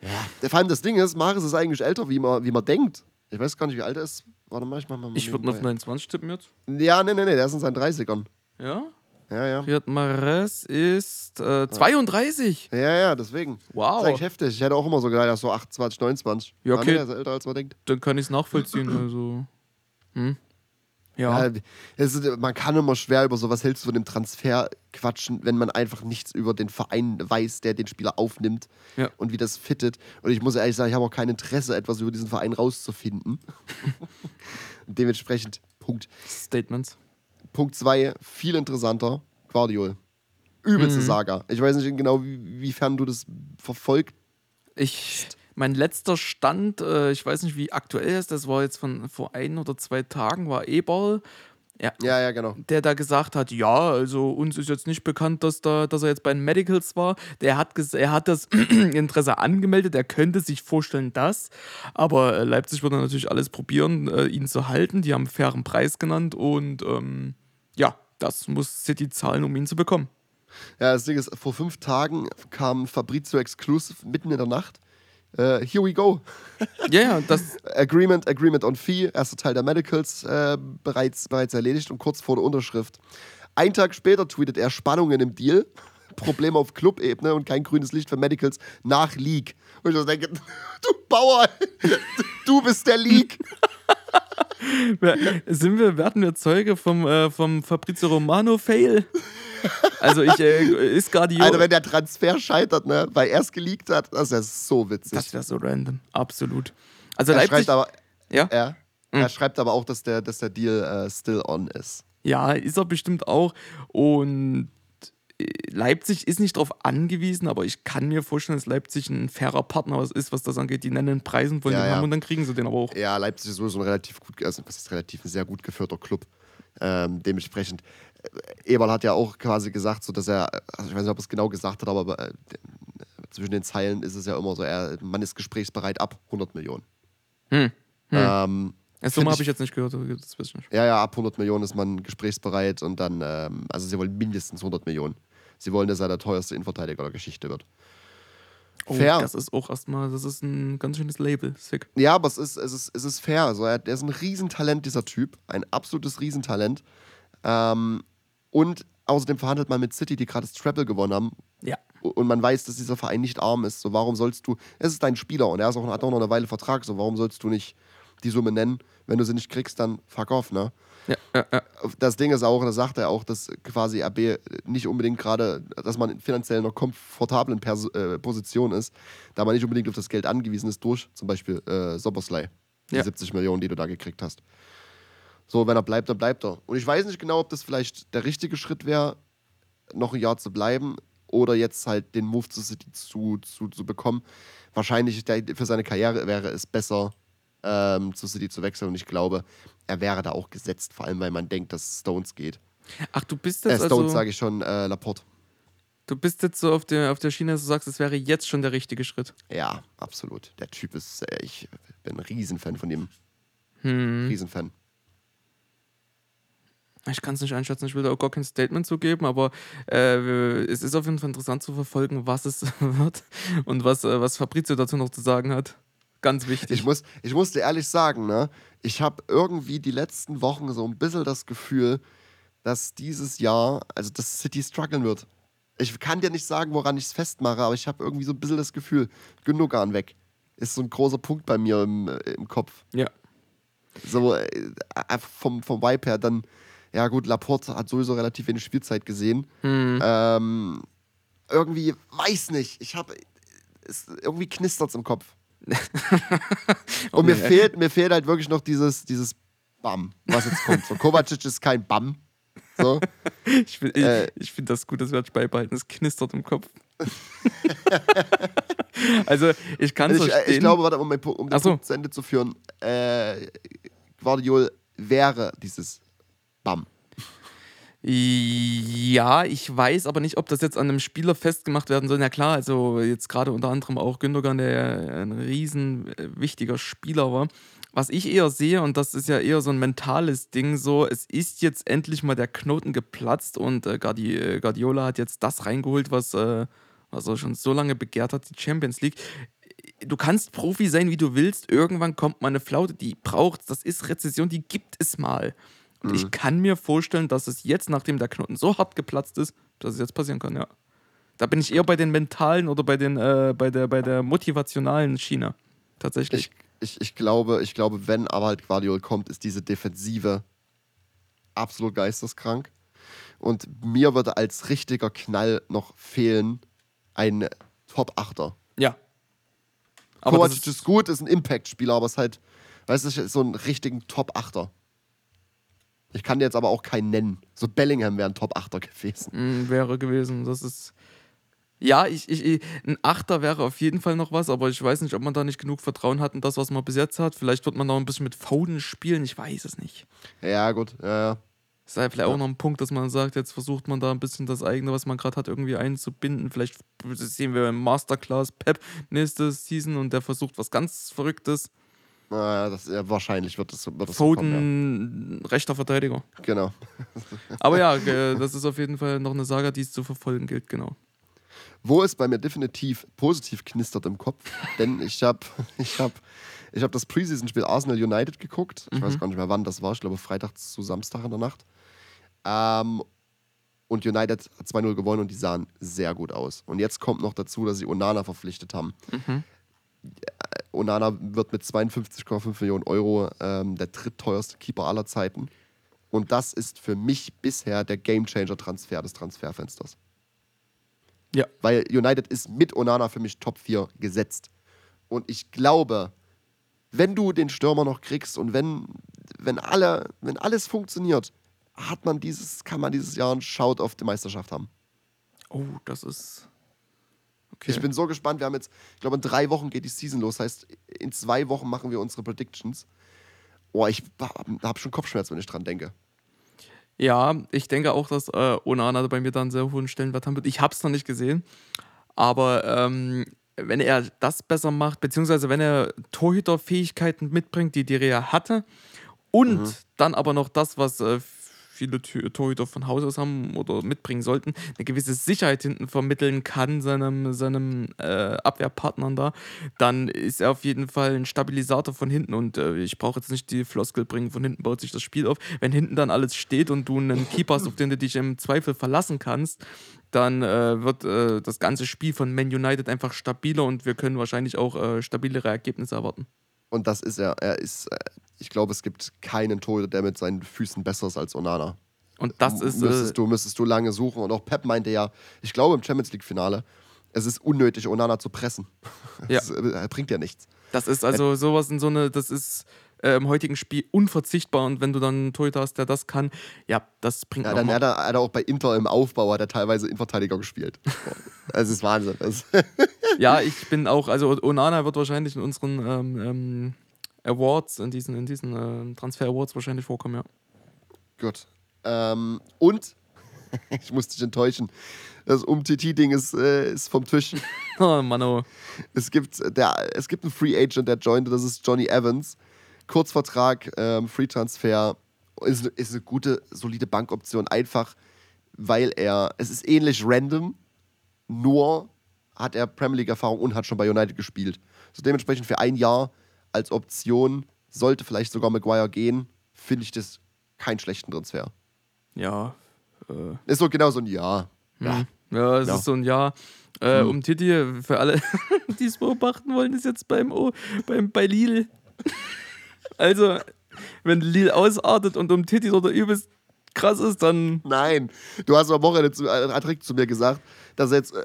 Ja. Vor allem das Ding ist, Maris ist eigentlich älter, wie man, wie man denkt. Ich weiß gar nicht, wie alt er ist. Warte mal, ich mach mal. Ich würde auf nebenbei. 29 tippen jetzt. Ja, nee, nee, nee, der ist in seinen 30ern. Ja? Ja, ja. Riyad Mahrez ist äh, 32. Ja, ja, deswegen. Das Wow. ist eigentlich heftig. Ich hätte auch immer so gedacht, er ist so 28, 29. Ja, okay. nee, ist älter, als man denkt. Dann kann ich es nachvollziehen. Also. Hm? Ja. Ja. ist, man kann immer schwer über sowas hältst du von dem Transfer quatschen, wenn man einfach nichts über den Verein weiß, der den Spieler aufnimmt Ja. und wie das fittet. Und ich muss ehrlich sagen, ich habe auch kein Interesse, etwas über diesen Verein rauszufinden. Dementsprechend, Punkt. Statements. Punkt 2, viel interessanter, Guardiol. Übelste Mhm. Saga. Ich weiß nicht genau, wie, wiefern du das verfolgt. Ich, mein letzter Stand, äh, ich weiß nicht, wie aktuell ist, das war jetzt von vor ein oder zwei Tagen, war Eberl. Ja, Ja, ja, genau. der da gesagt hat, ja, also uns ist jetzt nicht bekannt, dass, da, dass er jetzt bei den Medicals war. Der hat, er hat das Interesse angemeldet, er könnte sich vorstellen, dass. Aber äh, Leipzig würde natürlich alles probieren, äh, ihn zu halten. Die haben einen fairen Preis genannt und ähm, ja, das muss City zahlen, um ihn zu bekommen. Ja, das Ding ist, vor fünf Tagen kam Fabrizio Exclusive mitten in der Nacht äh, here we go. Ja, ja, das, Agreement, Agreement on Fee, erster Teil der Medicals äh, bereits, bereits erledigt und kurz vor der Unterschrift. Ein Tag später tweetet er Spannungen im Deal, Probleme auf Club-Ebene und kein grünes Licht für Medicals nach League. Und ich denke, du Bauer, du bist der League. Sind wir, werden wir Zeuge vom, äh, vom Fabrizio Romano-Fail? Also ich, äh, ist Guardiola... Alter, wenn der Transfer scheitert, ne, weil er es geleakt hat, das ist ja so witzig. das wäre so random, absolut. Also er Leipzig... schreibt aber, ja? er, er schreibt aber auch, dass der, dass der Deal äh, still on ist. Ja, ist er bestimmt auch. Und Leipzig ist nicht darauf angewiesen, aber ich kann mir vorstellen, dass Leipzig ein fairer Partner was ist, was das angeht. Die nennen Preisen von Ja, den ja. haben und dann kriegen sie den aber auch. Ja, Leipzig ist sowieso ein relativ gut, also was ist relativ ein sehr gut geführter Club. Ähm, dementsprechend, äh, Eberl hat ja auch quasi gesagt, so dass er, also ich weiß nicht, ob er es genau gesagt hat, aber äh, zwischen den Zeilen ist es ja immer so, er, man ist gesprächsbereit ab 100 Millionen. Hm. Ähm, Das Summe habe ich jetzt nicht gehört, das weiß ich nicht. ja, ja, ab 100 Millionen ist man gesprächsbereit und dann, ähm, also sie wollen mindestens 100 Millionen. Sie wollen, dass er der teuerste Innenverteidiger der Geschichte wird. Oh, Fair. Das ist auch erstmal, das ist ein ganz schönes Label. Sick. Ja, aber es ist, es ist, es ist fair. Also er, der ist ein Riesentalent, dieser Typ. Ein absolutes Riesentalent. Ähm, und außerdem verhandelt man mit City, die gerade das Treble gewonnen haben. Ja. Und man weiß, dass dieser Verein nicht arm ist. So, warum sollst du. Es ist dein Spieler und er ist auch, hat auch noch eine Weile Vertrag. So, warum sollst du nicht die Summe nennen? Wenn du sie nicht kriegst, dann fuck off, ne? Ja, ja, ja. Das Ding ist auch, da sagt er auch, dass quasi RB nicht unbedingt gerade, dass man finanziell in einer komfortablen Pers äh, Position ist, da man nicht unbedingt auf das Geld angewiesen ist durch zum Beispiel äh, Soboslai, die Ja. 70 Millionen, die du da gekriegt hast. So, wenn er bleibt, dann bleibt er. Und ich weiß nicht genau, ob das vielleicht der richtige Schritt wäre, noch ein Jahr zu bleiben oder jetzt halt den Move zu City zu, zu, zu bekommen. Wahrscheinlich für seine Karriere wäre es besser, ähm, zu City zu wechseln. Und ich glaube, er wäre da auch gesetzt, vor allem weil man denkt, dass Stones geht. Ach, du bist Äh, jetzt Stones also, sage ich schon, äh, Laporte. du bist jetzt so auf der, auf der Schiene, dass du sagst, es wäre jetzt schon der richtige Schritt. Ja, absolut. Der Typ ist, äh, ich bin ein Riesenfan von ihm. Hm. Riesenfan. Ich kann es nicht einschätzen, ich will da auch gar kein Statement zu geben, aber äh, es ist auf jeden Fall interessant zu verfolgen, was es wird und was, äh, was Fabrizio dazu noch zu sagen hat. Ganz wichtig. Ich muss, ich muss dir ehrlich sagen, ne, ich habe irgendwie die letzten Wochen so ein bisschen das Gefühl, dass dieses Jahr, also dass City strugglen wird. Ich kann dir nicht sagen, woran ich es festmache, aber ich habe irgendwie so ein bisschen das Gefühl, Gündogan weg. Ist so ein großer Punkt bei mir im, äh, im Kopf. ja. So äh, vom, vom Vibe her dann, ja gut, Laporte hat sowieso relativ wenig Spielzeit gesehen. Hm. Ähm, irgendwie, weiß nicht, ich habe, irgendwie knistert es im Kopf. Und mir fehlt, mir fehlt halt wirklich noch dieses, dieses Bam, was jetzt kommt. So, Kovacic ist kein Bam. So. Ich, ich, Äh. ich finde das gut, das werde ich beibehalten. Es knistert im Kopf. also, ich kann es Also ich, verstehen. ich glaube, warte, um, Pu- um den so. Punkt zu Ende zu führen, äh, Guardiol wäre dieses Bam. Ja, ich weiß aber nicht, ob das jetzt an einem Spieler festgemacht werden soll. Na klar, also jetzt gerade unter anderem auch Gündogan, der ein riesen äh, wichtiger Spieler war. Was ich eher sehe, und das ist ja eher so ein mentales Ding, so, es ist jetzt endlich mal der Knoten geplatzt und äh, äh, Guardiola hat jetzt das reingeholt, was, äh, was er schon so lange begehrt hat, die Champions League. Du kannst Profi sein, wie du willst. Irgendwann kommt mal eine Flaute, die braucht. Das ist Rezession, die gibt es mal. Und ich kann mir vorstellen, dass es jetzt, nachdem der Knoten so hart geplatzt ist, dass es jetzt passieren kann, ja. Da bin ich eher bei den mentalen oder bei, den, äh, bei, der, bei der motivationalen Schiene. Tatsächlich. Ich, ich, ich, glaube, ich glaube, wenn aber halt Guardiol kommt, ist diese Defensive absolut geisteskrank. Und mir würde als richtiger Knall noch fehlen ein Top-Achter. ja. Aber das Kovacic ist gut, ist ein Impact-Spieler, aber ist halt, weißt du, ist so einen richtigen Top-Achter. Ich kann dir jetzt aber auch keinen nennen. So Bellingham wäre ein Top-Achter gewesen. Mm, wäre gewesen. Das ist. Ja, ich, ich, ich- ein Achter wäre auf jeden Fall noch was, aber ich weiß nicht, ob man da nicht genug Vertrauen hat in das, was man bis jetzt hat. Vielleicht wird man noch ein bisschen mit Foden spielen, ich weiß es nicht. Ja, gut. Ja, ja. Das ist ja vielleicht auch noch ein Punkt, dass man sagt, jetzt versucht man da ein bisschen das eigene, was man gerade hat, irgendwie einzubinden. Vielleicht sehen wir im Masterclass Pep nächste Season und der versucht was ganz Verrücktes. Naja, das, ja, wahrscheinlich wird das, wird das so kommen, Foden, rechter Verteidiger. ja. Genau. Aber ja, äh, das ist auf jeden Fall noch eine Saga, die es zu verfolgen gilt, genau. Wo es bei mir definitiv positiv knistert im Kopf, denn ich habe ich hab, ich hab das Preseason-Spiel Arsenal United geguckt. Ich weiß gar nicht mehr, wann das war. Ich glaube, Freitag zu Samstag in der Nacht. Ähm, und United hat 2-0 gewonnen und die sahen sehr gut aus. Und jetzt kommt noch dazu, dass sie Onana verpflichtet haben. Mhm. Onana wird mit 52,5 Millionen Euro ähm, der drittteuerste Keeper aller Zeiten. Und das ist für mich bisher der Gamechanger-Transfer des Transferfensters. Ja. Weil United ist mit Onana für mich Top 4 gesetzt. Und ich glaube, wenn du den Stürmer noch kriegst und wenn, wenn, alle, wenn alles funktioniert, hat man dieses, kann man dieses Jahr einen Shout auf die Meisterschaft haben. Oh, das ist. Okay. Ich bin so gespannt. Wir haben jetzt, ich glaube, in drei Wochen geht die Season los. Heißt, in zwei Wochen machen wir unsere Predictions. Oh, ich habe schon Kopfschmerz, wenn ich dran denke. Ja, ich denke auch, dass äh, Onana bei mir dann einen sehr hohen Stellenwert haben wird. Ich habe es noch nicht gesehen, aber ähm, wenn er das besser macht, beziehungsweise wenn er Torhüterfähigkeiten mitbringt, die Direa hatte, und Mhm. dann aber noch das, was äh, viele Torhüter von Haus aus haben oder mitbringen sollten, eine gewisse Sicherheit hinten vermitteln kann seinem, seinem äh, Abwehrpartnern da, dann ist er auf jeden Fall ein Stabilisator von hinten und äh, ich brauche jetzt nicht die Floskel bringen, von hinten baut sich das Spiel auf. Wenn hinten dann alles steht und du einen Keeper hast, auf den du dich im Zweifel verlassen kannst, dann äh, wird äh, das ganze Spiel von Man United einfach stabiler und wir können wahrscheinlich auch äh, stabilere Ergebnisse erwarten. Und das ist er. Er ist, äh, ich glaube, es gibt keinen Torhüter, der mit seinen Füßen besser ist als Onana. Und das ist äh, müsstest, du, müsstest du lange suchen. Und auch Pep meinte ja, ich glaube im Champions League-Finale, es ist unnötig, Onana zu pressen. Ja. Das, äh, er bringt ja nichts. Das ist also sowas in so eine, das ist äh, im heutigen Spiel unverzichtbar und wenn du dann einen Torhüter hast, der das kann, ja, das bringt Ja, dann hat er, hat er auch bei Inter im Aufbau hat er teilweise Innenverteidiger gespielt. Es ist Wahnsinn. Ja, ich bin auch, also Onana wird wahrscheinlich in unseren ähm, ähm, Awards, in diesen, in diesen ähm, Transfer Awards wahrscheinlich vorkommen, ja. Gut. Ähm, und ich muss dich enttäuschen. Das Um-TT-Ding ist, äh, ist vom Tisch. Oh, Mano. Es gibt, der, es gibt einen Free Agent, der jointe, das ist Johnny Evans. Kurzvertrag, ähm, Free Transfer. Ist, ist eine gute, solide Bankoption. Einfach, weil er, es ist ähnlich random, nur hat er Premier League-Erfahrung und hat schon bei United gespielt. So dementsprechend für ein Jahr als Option sollte vielleicht sogar Maguire gehen, finde ich das keinen schlechten Transfer. Ja. Äh, Ist so genau so ein Jahr. Ja. hm. ja, es Ja. ist so ein Jahr. Äh, Hm. Um Titi, für alle, die es beobachten wollen, ist jetzt beim, o, beim bei Lille. also, wenn Lille ausartet und um Titi oder übelst krass ist, dann Nein, du hast am Wochenende zu, direkt zu mir gesagt, dass er jetzt äh,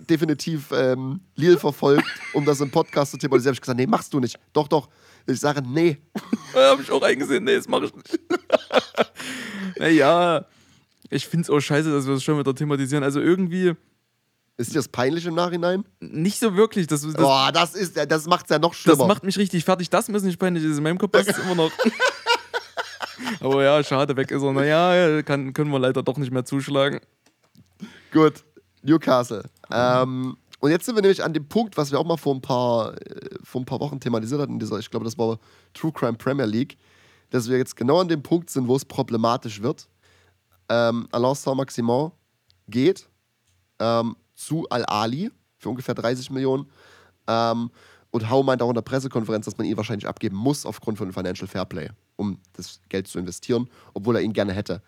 definitiv ähm, Lil verfolgt, um das im Podcast zu thematisieren. Ich gesagt, nee, machst du nicht. Doch, doch. Ich sage, nee. Da habe ich auch eingesehen, nee, das mache ich nicht. naja, ich finde es auch scheiße, dass wir das schon wieder thematisieren. Also irgendwie Ist dir das peinlich im Nachhinein? nicht so wirklich. Das, das, Boah, das ist, das macht's ja noch das schlimmer. macht mich richtig fertig. Das müssen nicht peinlich ist. In meinem Kopf passt es immer noch. Aber ja, schade, weg ist er. Naja, kann, können wir leider doch nicht mehr zuschlagen. Gut, Newcastle. Ähm, und jetzt sind wir nämlich an dem Punkt, was wir auch mal vor ein paar, äh, vor ein paar Wochen thematisiert hatten, dieser, ich glaube, das war True Crime Premier League, dass wir jetzt genau an dem Punkt sind, wo es problematisch wird. Ähm, Alain Saint-Maximin geht ähm, zu Al-Ali für ungefähr 30 Millionen. Ähm, und Hau meint auch in der Pressekonferenz, dass man ihn wahrscheinlich abgeben muss aufgrund von Financial Fairplay, um das Geld zu investieren, obwohl er ihn gerne hätte.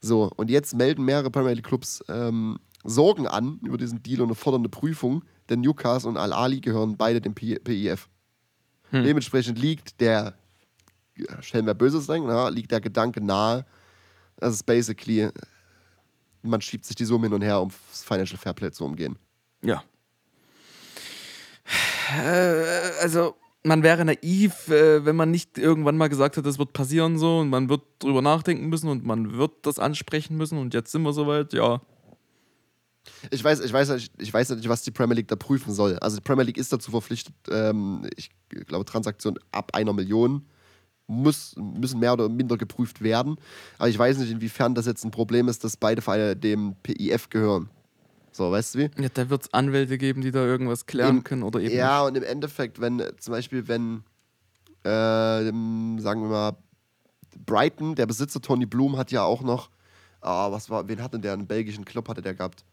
So, und jetzt melden mehrere Premier League Clubs ähm, Sorgen an über diesen Deal und eine fordernde Prüfung, denn Newcastle und Al-Ali gehören beide dem P PIF. Hm. Dementsprechend liegt der, stellen wir Böses ja, liegt der Gedanke nahe, dass es basically, man schiebt sich die Summe hin und her, um das Financial Fairplay zu umgehen. Ja. Also, man wäre naiv, äh, wenn man nicht irgendwann mal gesagt hat, das wird passieren so und man wird drüber nachdenken müssen und man wird das ansprechen müssen und jetzt sind wir soweit, ja. Ich weiß, ich, weiß, nicht- ich weiß nicht, was die Premier League da prüfen soll. Also die Premier League ist dazu verpflichtet, ähm, ich glaube, Transaktionen ab einer Million muss, müssen mehr oder minder geprüft werden. Aber ich weiß nicht, inwiefern das jetzt ein Problem ist, dass beide Vereine dem PIF gehören. So, weißt du wie? ja da wird es Anwälte geben, die da irgendwas klären Im- können oder eben Ja, und im Endeffekt, wenn zum Beispiel, wenn, äh, sagen wir mal, Brighton, der Besitzer Tony Bloom, hat ja auch noch, ah, was war, wen hatte der? Einen belgischen Club hatte der gehabt.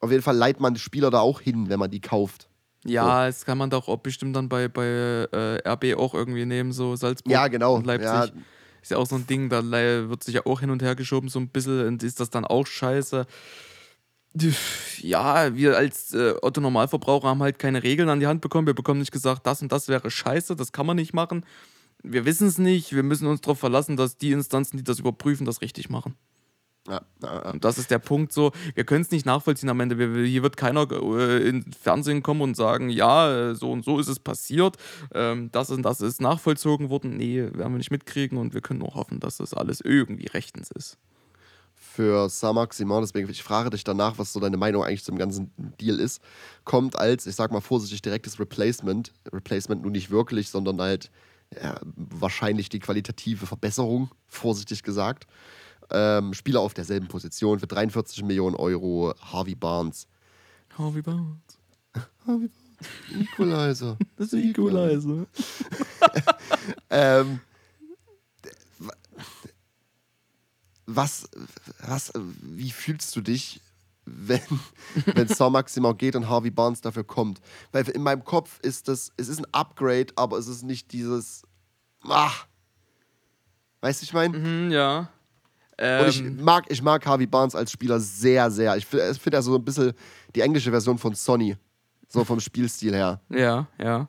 Auf jeden Fall leiht man die Spieler da auch hin, wenn man die kauft. Ja, das kann man doch auch bestimmt dann bei, bei äh, RB auch irgendwie nehmen, so Salzburg Ja, genau. und Leipzig. Ja, Ist ja auch so ein Ding, da wird sich ja auch hin und her geschoben, so ein bisschen, und ist das dann auch scheiße. Ja, wir als äh, Otto Normalverbraucher haben halt keine Regeln an die Hand bekommen. Wir bekommen nicht gesagt, das und das wäre scheiße, das kann man nicht machen. Wir wissen es nicht, wir müssen uns darauf verlassen, dass die Instanzen, die das überprüfen, das richtig machen. ja, ja, ja. Und das ist der Punkt so, wir können es nicht nachvollziehen am Ende. Wir, hier wird keiner äh, ins Fernsehen kommen und sagen, ja, äh, so und so ist es passiert, ähm, das und das ist nachvollzogen worden. Nee, werden wir nicht mitkriegen und wir können nur hoffen, dass das alles irgendwie rechtens ist. Für Samak Simon, deswegen ich frage dich danach, was so deine Meinung eigentlich zum ganzen Deal ist, kommt als, ich sag mal vorsichtig, direktes Replacement. Replacement nun nicht wirklich, sondern halt ja, wahrscheinlich die qualitative Verbesserung, vorsichtig gesagt. Ähm, Spieler auf derselben Position für 43 Millionen Euro, Harvey Barnes. Harvey Barnes. Harvey Barnes, Equalizer. Das ist Equalizer. ähm, was, was, wie fühlst du dich, wenn, wenn Saint Maximin geht und Harvey Barnes dafür kommt? Weil in meinem Kopf ist das, es ist ein Upgrade, aber es ist nicht dieses, ach, weißt du, ich meine? Mhm, ja. Und ich Ähm, mag, ich mag Harvey Barnes als Spieler sehr, sehr. Ich finde find er so ein bisschen die englische Version von Sonny. So vom Spielstil her. ja, ja.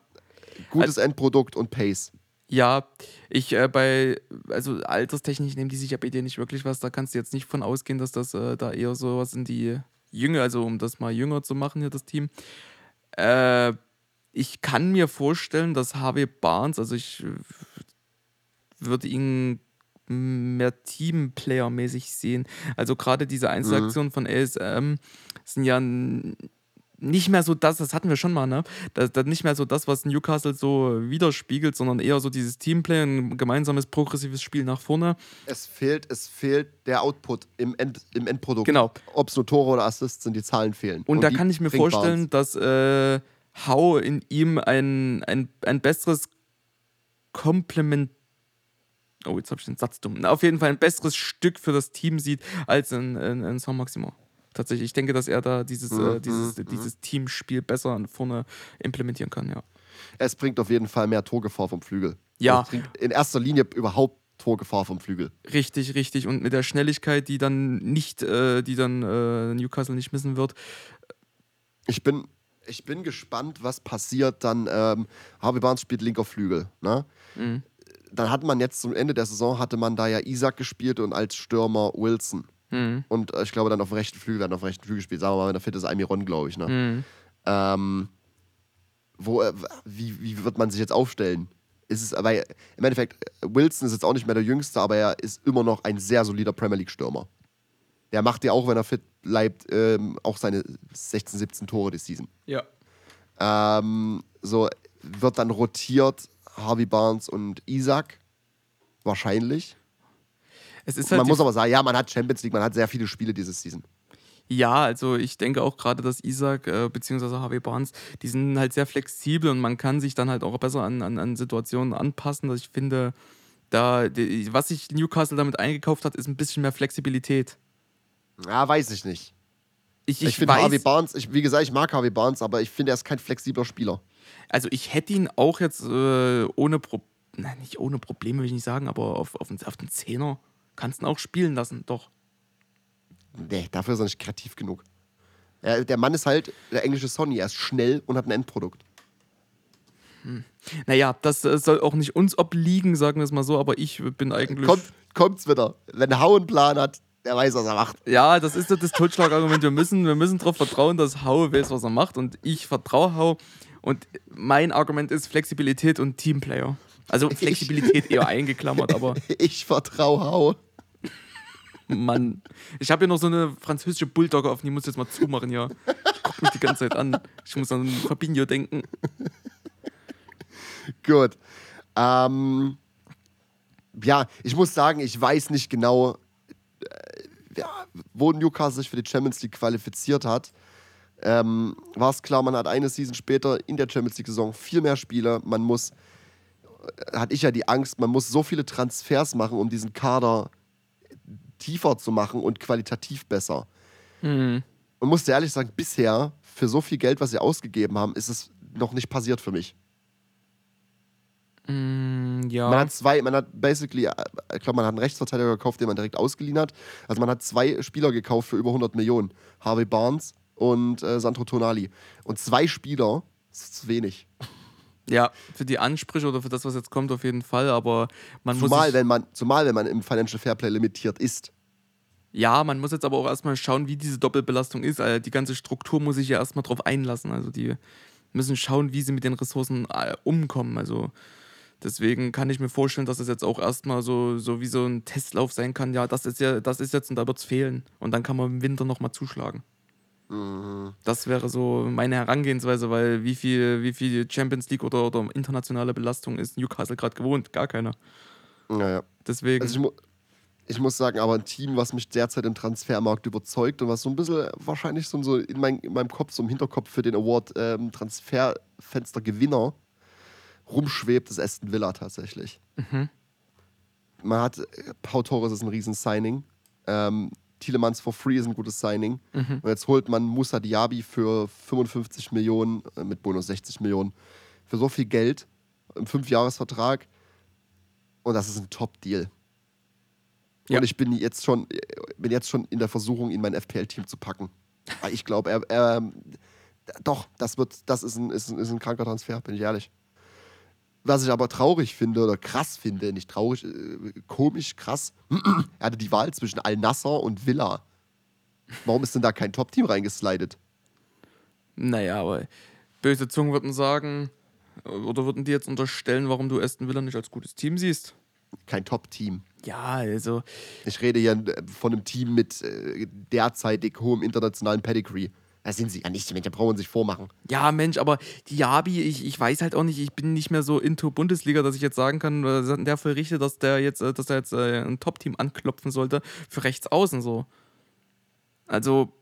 Gutes Endprodukt und Pace. Ja, ich äh, bei, also alterstechnisch nehmen die sich ja bei dir nicht wirklich was. Da kannst du jetzt nicht von ausgehen, dass das äh, da eher so was in die Jünger, also um das mal jünger zu machen hier, das Team. Äh, ich kann mir vorstellen, dass Harvey Barnes, also ich äh, würde ihn mehr Teamplayer-mäßig sehen. Also gerade diese Einzelaktionen von ASM sind ja nicht mehr so das, das hatten wir schon mal, ne? Das, das nicht mehr so das, was Newcastle so widerspiegelt, sondern eher so dieses Teamplay, ein gemeinsames progressives Spiel nach vorne. Es fehlt, es fehlt der Output im, End, im Endprodukt. Genau. Ob es nur Tore oder Assists sind, die Zahlen fehlen. Und, da die kann ich mir vorstellen, dass äh, Hau in ihm ein, ein, ein besseres Komplement. Oh, jetzt habe ich den Satz dumm. Na, auf jeden Fall ein besseres Stück für das Team sieht als in, in, in San Maximo. Tatsächlich. Ich denke, dass er da dieses, Mhm, äh, dieses, dieses Teamspiel besser an vorne implementieren kann, ja. Es bringt auf jeden Fall mehr Torgefahr vom Flügel. Ja. Es bringt in erster Linie überhaupt Torgefahr vom Flügel. Richtig, richtig. Und mit der Schnelligkeit, die dann nicht, äh, die dann äh, Newcastle nicht missen wird. Ich bin, ich bin gespannt, was passiert dann. Ähm, Harvey Barnes spielt linker Flügel. Ne? Mhm. Dann hat man jetzt zum Ende der Saison, hatte man da ja Isaac gespielt und als Stürmer Wilson. Mhm. Und äh, ich glaube, dann auf dem rechten Flügel werden auf dem rechten Flügel gespielt. Sagen wir mal, wenn der fit ist, Almiron, glaube ich. Ne? Mhm. Ähm, wo, äh, wie, wie wird man sich jetzt aufstellen? Ist es, weil im Endeffekt, Wilson ist jetzt auch nicht mehr der Jüngste, aber er ist immer noch ein sehr solider Premier League-Stürmer. Der macht ja auch, wenn er fit bleibt, ähm, auch seine 16, 17 Tore die Season. Ja. Ähm, so wird dann rotiert Harvey Barnes und Isaac. Wahrscheinlich. Halt Man muss aber sagen, ja, man hat Champions League, man hat sehr viele Spiele dieses Season. Ja, also ich denke auch gerade, dass Isaac äh, bzw. Harvey Barnes, die sind halt sehr flexibel und man kann sich dann halt auch besser an, an, an Situationen anpassen. Dass ich finde, da, die, was sich Newcastle damit eingekauft hat, ist ein bisschen mehr Flexibilität. Ja, weiß ich nicht. Ich, Ich, ich, finde Harvey Barnes, ich, wie gesagt, ich mag Harvey Barnes, aber ich finde, er ist kein flexibler Spieler. also ich hätte ihn auch jetzt äh, ohne Pro Nein, nicht ohne Probleme, will ich nicht sagen, aber auf, auf, auf den Zehner kannst du ihn auch spielen lassen, doch. Nee, dafür ist er nicht kreativ genug. Er, der Mann ist halt der englische Sonny. Er ist schnell und hat ein Endprodukt. Naja, das äh, soll auch nicht uns obliegen, sagen wir es mal so, aber ich bin eigentlich. Kommt, kommt's wieder. Wenn Hau einen Plan hat, der weiß, was er macht. Ja, das ist das Totschlagargument. Wir müssen, wir müssen darauf vertrauen, dass Hau weiß, was er macht. Und ich vertraue Hau. Und mein Argument ist Flexibilität und Teamplayer. Also Flexibilität eher eingeklammert, aber Ich vertraue Hau. Mann. Ich habe hier noch so eine französische Bulldogge auf, die muss ich jetzt mal zumachen, ja. Ich guck mich die ganze Zeit an. Ich muss an Fabinho denken. Gut. Ähm, ja, ich muss sagen, ich weiß nicht genau, äh, ja, wo Newcastle sich für die Champions League qualifiziert hat. Ähm, War es klar, man hat eine Season später in der Champions League-Saison viel mehr Spiele. Man muss, äh, hatte ich ja die Angst, man muss so viele Transfers machen, um diesen Kader tiefer zu machen und qualitativ besser. Hm. Und musste ehrlich sagen, bisher, für so viel Geld, was sie ausgegeben haben, ist es noch nicht passiert für mich. Mm, ja. Man hat zwei, man hat basically, äh, ich glaube, man hat einen Rechtsverteidiger gekauft, den man direkt ausgeliehen hat. Also man hat zwei Spieler gekauft für über 100 Millionen. Harvey Barnes und äh, Sandro Tonali. Und zwei Spieler, das ist zu wenig. Ja, für die Ansprüche oder für das, was jetzt kommt, auf jeden Fall. Aber man muss. Zumal sich- wenn, man, zumal, wenn man im Financial Fairplay limitiert ist. Ja, man muss jetzt aber auch erstmal schauen, wie diese Doppelbelastung ist. Also die ganze Struktur muss sich ja erstmal drauf einlassen. Also die müssen schauen, wie sie mit den Ressourcen äh, umkommen. Also deswegen kann ich mir vorstellen, dass es jetzt auch erstmal so, so wie so ein Testlauf sein kann. Ja, das ist ja, das ist jetzt und da wird es fehlen. Und dann kann man im Winter nochmal zuschlagen. Das wäre so meine Herangehensweise, weil wie viel, wie viel Champions League oder, oder internationale Belastung ist Newcastle gerade gewohnt? Gar keine. Naja. Deswegen. Also ich, mu ich muss sagen, aber ein Team, was mich derzeit im Transfermarkt überzeugt und was so ein bisschen wahrscheinlich so, so in, mein, in meinem Kopf, so im Hinterkopf für den Award ähm, Transferfenster Gewinner rumschwebt, ist Aston Villa tatsächlich. Man hat, äh, Pau Torres ist ein riesen Signing. Ähm, Tielemans for free ist ein gutes Signing. Und jetzt holt man Musa Diaby für 55 Millionen, äh, mit Bonus 60 Millionen, für so viel Geld im Fünfjahresvertrag. Und das ist ein Top-Deal. Ja. Und ich bin jetzt schon, bin jetzt schon in der Versuchung, ihn in mein FPL-Team zu packen. Ich glaube, er, er, doch, das wird, das ist ein, ist, ein, ist ein kranker Transfer, bin ich ehrlich. Was ich aber traurig finde oder krass finde, nicht traurig, äh, komisch, krass, er hatte die Wahl zwischen Al-Nassr und Villa. Warum ist denn da kein Top-Team reingeslidet? Naja, aber böse Zungen würden sagen, oder würden die jetzt unterstellen, warum du Aston Villa nicht als gutes Team siehst? Kein Top-Team. Ja, also, Ich rede hier äh, von einem Team mit äh, derzeitig hohem internationalen Pedigree. Da sind sie ja nicht, da brauchen sie sich vormachen. ja, Mensch, aber Diaby, ich, ich weiß halt auch nicht, ich bin nicht mehr so into Bundesliga, dass ich jetzt sagen kann, äh, in der Fall richte, dass der jetzt, äh, dass er jetzt äh, ein Top-Team anklopfen sollte für rechts außen so. Also,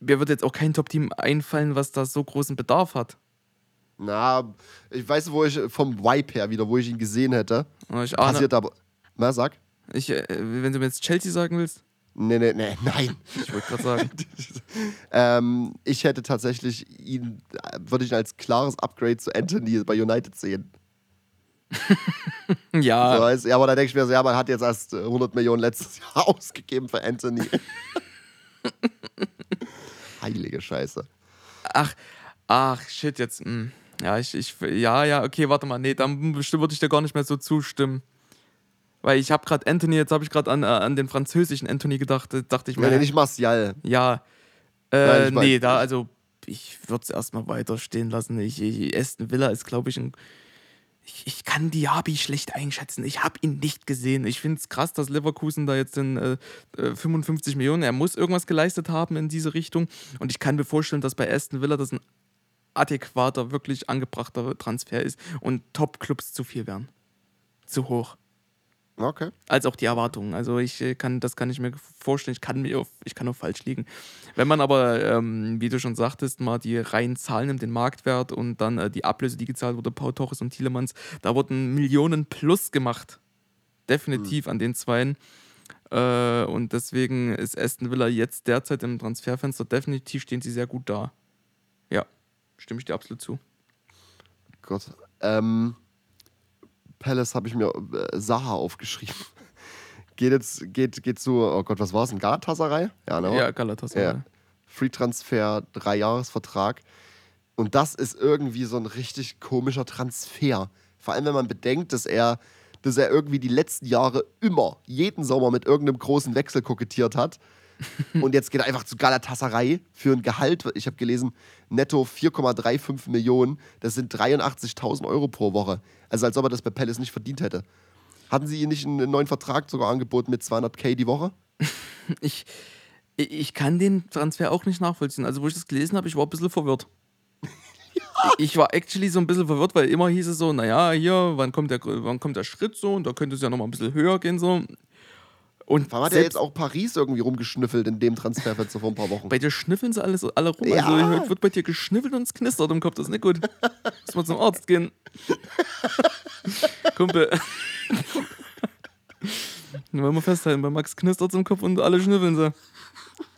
mir wird jetzt auch kein Top-Team einfallen, was da so großen Bedarf hat. Na, ich weiß, wo ich vom Vibe her wieder, wo ich ihn gesehen hätte. Ich ahne, Passiert aber. Na, sag. ich, äh, wenn du mir jetzt Chelsea sagen willst, Nee, nee, nee, nein. ich wollte gerade sagen. ähm, ich hätte tatsächlich ihn, äh, würde ich als klares Upgrade zu Anthony bei United sehen. ja, So, weißt, ja, aber da denke ich mir so, ja, man hat jetzt erst äh, 100 Millionen letztes Jahr ausgegeben für Anthony. Heilige Scheiße. Ach, ach, shit, jetzt. Mh. Ja, ich, ich, ja, ja, okay, warte mal. Nee, dann würde ich dir gar nicht mehr so zustimmen. Weil ich habe gerade Anthony, jetzt habe ich gerade an, äh, an den französischen Anthony gedacht, äh, dachte ich mir. nee, nicht Martial. Ja. Nein, Äh, ich mein- nee, da, also, ich würde es erstmal weiter stehen lassen. Ich, ich, Aston Villa ist, glaube ich, ein. Ich, ich kann Diaby schlecht einschätzen. Ich habe ihn nicht gesehen. Ich finde es krass, dass Leverkusen da jetzt in äh, äh, 55 Millionen, er muss irgendwas geleistet haben in diese Richtung. Und ich kann mir vorstellen, dass bei Aston Villa das ein adäquater, wirklich angebrachter Transfer ist und Top-Clubs zu viel wären. Zu hoch Okay. als auch die Erwartungen. Also ich äh, kann, das kann ich mir vorstellen, ich kann mir ich kann auch falsch liegen. Wenn man aber, ähm, wie du schon sagtest, mal die reinen Zahlen nimmt, den Marktwert und dann äh, die Ablöse, die gezahlt wurde, Pau Torres und Tielemans, da wurden Millionen plus gemacht. Definitiv an den Zweien. Äh, und deswegen ist Aston Villa jetzt derzeit im Transferfenster definitiv stehen sie sehr gut da. Ja, stimme ich dir absolut zu. Gott. Ähm, Palace habe ich mir äh, Saha aufgeschrieben. geht jetzt, geht, geht zu, oh Gott, was war es? Ein Galatasaray? Ja, ne? Ja, Galatasaray. Ja. Free Transfer, Dreijahresvertrag. Und das ist irgendwie so ein richtig komischer Transfer. Vor allem, wenn man bedenkt, dass er, dass er irgendwie die letzten Jahre immer, jeden Sommer mit irgendeinem großen Wechsel kokettiert hat. Und jetzt geht er einfach zu Galatasaray für ein Gehalt, ich habe gelesen, netto 4,35 Millionen. Das sind 83.000 Euro pro Woche. Also als ob er das bei Palace nicht verdient hätte. Hatten sie ihm nicht einen neuen Vertrag sogar angeboten mit 200k die Woche? Ich, ich kann den Transfer auch nicht nachvollziehen. Also, wo ich das gelesen habe, ich war ein bisschen verwirrt. Ich war actually so ein bisschen verwirrt, weil immer hieß es so, naja, hier, wann kommt der, wann kommt der Schritt so und da könnte es ja nochmal ein bisschen höher gehen so. Und Warum hat er selbst jetzt auch Paris irgendwie rumgeschnüffelt in dem Transferfenster vor ein paar Wochen? bei dir schnüffeln sie alles, alle rum. Ja. Also wird bei dir geschniffelt und es knistert im Kopf, das ist nicht gut. Muss mal zum Arzt gehen. Kumpel. Nur wollen wir festhalten, bei Max knistert im Kopf und alle schnüffeln sie.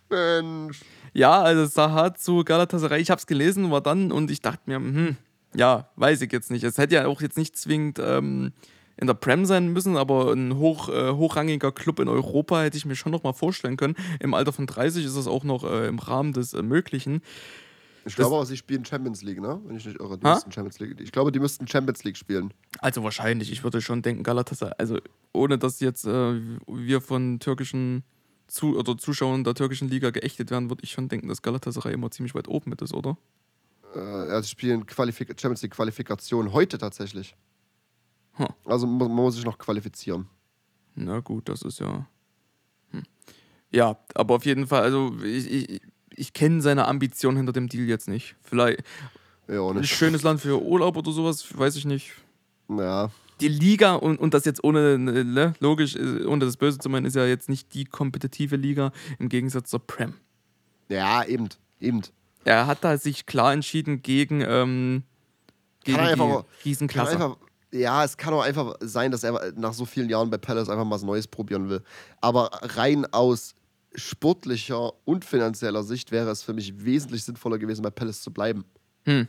Mensch. Ja, also Saha zu Galatasaray, ich habe es gelesen, war dann und ich dachte mir, hm, ja, weiß ich jetzt nicht. Es hätte ja auch jetzt nicht zwingend ähm, in der Prem sein müssen, aber ein hoch, äh, hochrangiger Club in Europa hätte ich mir schon noch mal vorstellen können. Im Alter von 30 ist das auch noch äh, im Rahmen des äh, Möglichen. Ich glaube auch, sie spielen Champions League, ne? Wenn ich nicht irre. Die Ha? müssten Champions League. Ich glaube, die müssten Champions League spielen. Also wahrscheinlich, ich würde schon denken, Galatasaray, also ohne dass jetzt äh, wir von türkischen zu oder Zuschauern der türkischen Liga geächtet werden, würde ich schon denken, dass Galatasaray immer ziemlich weit oben mit ist, oder? Äh, also sie spielen Qualifik Champions League Qualifikation heute tatsächlich. Huh. Also man muss sich noch qualifizieren. Na gut, das ist ja. Hm. Ja, aber auf jeden Fall, also ich, ich, ich kenne seine Ambition hinter dem Deal jetzt nicht. Vielleicht Ja, auch ein nicht. schönes Land für Urlaub oder sowas, weiß ich nicht. Ja. Die Liga und, und das jetzt ohne, ne, logisch, äh, ohne das Böse zu meinen, ist ja jetzt nicht die kompetitive Liga im Gegensatz zur Prem. Ja, eben. Eben. Er hat da sich klar entschieden gegen, ähm, gegen Kann die einfach- Kann Riesenklasse. einfach, ja, es kann auch einfach sein, dass er nach so vielen Jahren bei Palace einfach mal was Neues probieren will. Aber rein aus sportlicher und finanzieller Sicht wäre es für mich wesentlich sinnvoller gewesen, bei Palace zu bleiben. Hm.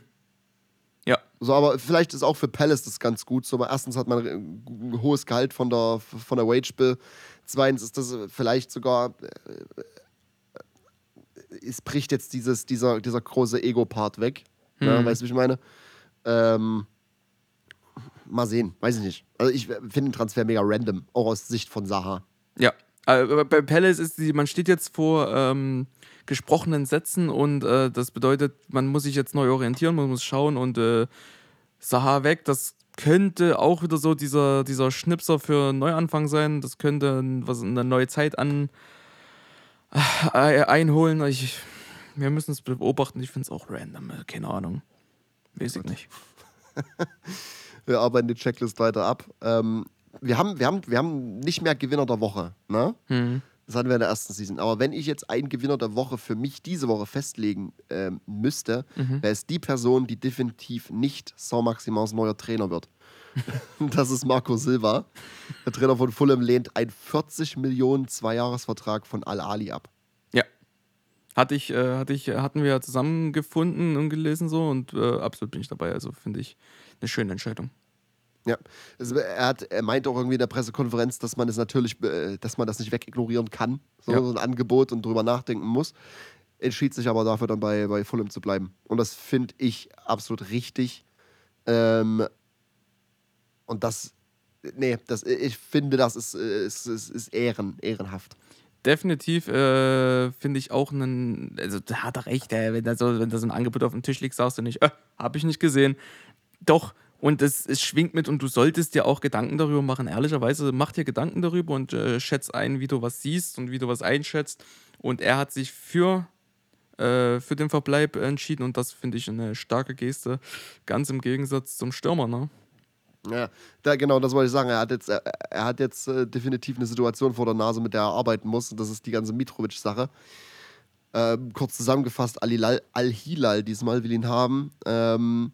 Ja, So, aber vielleicht ist auch für Palace das ganz gut. So, aber erstens hat man ein hohes Gehalt von der, von der Wage Bill. Zweitens ist das vielleicht sogar. äh, Es bricht jetzt dieses, dieser, dieser große Ego-Part weg. Ne, weißt du, wie ich meine? Ähm, mal sehen, weiß ich nicht. Also, ich finde den Transfer mega random, auch aus Sicht von Saha. Ja, aber bei Palace ist die, man steht jetzt vor ähm, gesprochenen Sätzen und äh, das bedeutet, man muss sich jetzt neu orientieren, man muss schauen und äh, Saha weg, das könnte auch wieder so dieser, dieser Schnipser für Neuanfang sein, das könnte was, eine neue Zeit an äh, einholen. Ich, wir müssen es beobachten, ich finde es auch random, äh, keine Ahnung. Weiß ich nicht. Wir arbeiten die Checklist weiter ab. Ähm, wir, haben, wir, haben, wir haben nicht mehr Gewinner der Woche. Ne? Hm. Das hatten wir in der ersten Season. Aber wenn ich jetzt einen Gewinner der Woche für mich diese Woche festlegen ähm, müsste, wäre es die Person, die definitiv nicht Saint-Maximans neuer Trainer wird. das ist Marco Silva. Der Trainer von Fulham lehnt einen 40 Millionen Zweijahresvertrag von Al-Ali ab. Ja. Hatte ich, äh, hatte ich, hatten wir zusammengefunden und gelesen so und äh, absolut bin ich dabei. Also finde ich eine schöne Entscheidung. Ja, also er, hat, er meinte auch irgendwie in der Pressekonferenz, dass man es natürlich, äh, dass man das nicht wegignorieren kann, so, Ja. so ein Angebot und drüber nachdenken muss. Entschied sich aber dafür dann bei, bei Fulham zu bleiben. Und das finde ich absolut richtig. Ähm, und das, nee, das, ich finde, das ist, äh, ist, ist, ist ehren, ehrenhaft. Definitiv äh, finde ich auch einen, also da hat er recht, ey, wenn, da so, wenn da so ein Angebot auf dem Tisch liegt, sagst du nicht, äh, habe ich nicht gesehen. Doch, und es, es schwingt mit und du solltest dir auch Gedanken darüber machen. Ehrlicherweise mach dir Gedanken darüber und äh, schätz ein, wie du was siehst und wie du was einschätzt. Und er hat sich für, äh, für den Verbleib entschieden und das finde ich eine starke Geste, ganz im Gegensatz zum Stürmer, ne? Ja, da, genau, das wollte ich sagen. Er hat jetzt, er, er hat jetzt äh, definitiv eine Situation vor der Nase, mit der er arbeiten muss. Und das ist die ganze Mitrovic-Sache. Ähm, kurz zusammengefasst, Al-Hilal, diesmal will ihn haben. Ähm,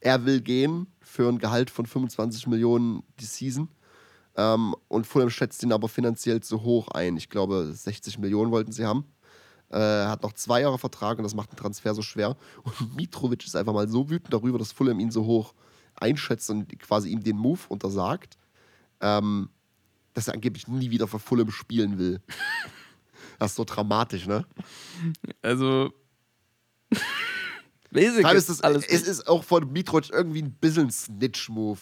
er will gehen für ein Gehalt von 25 Millionen die Season. Ähm, und Fulham schätzt ihn aber finanziell zu hoch ein. Ich glaube, 60 Millionen wollten sie haben. Äh, Er hat noch zwei Jahre Vertrag und das macht den Transfer so schwer. Und Mitrovic ist einfach mal so wütend darüber, dass Fulham ihn so hoch einschätzt und quasi ihm den Move untersagt, ähm, dass er angeblich nie wieder für Fulham spielen will. Das ist so dramatisch, ne? Also. Jetzt ist es, alles es ist auch von Mitrovic irgendwie ein bisschen Snitch-Move.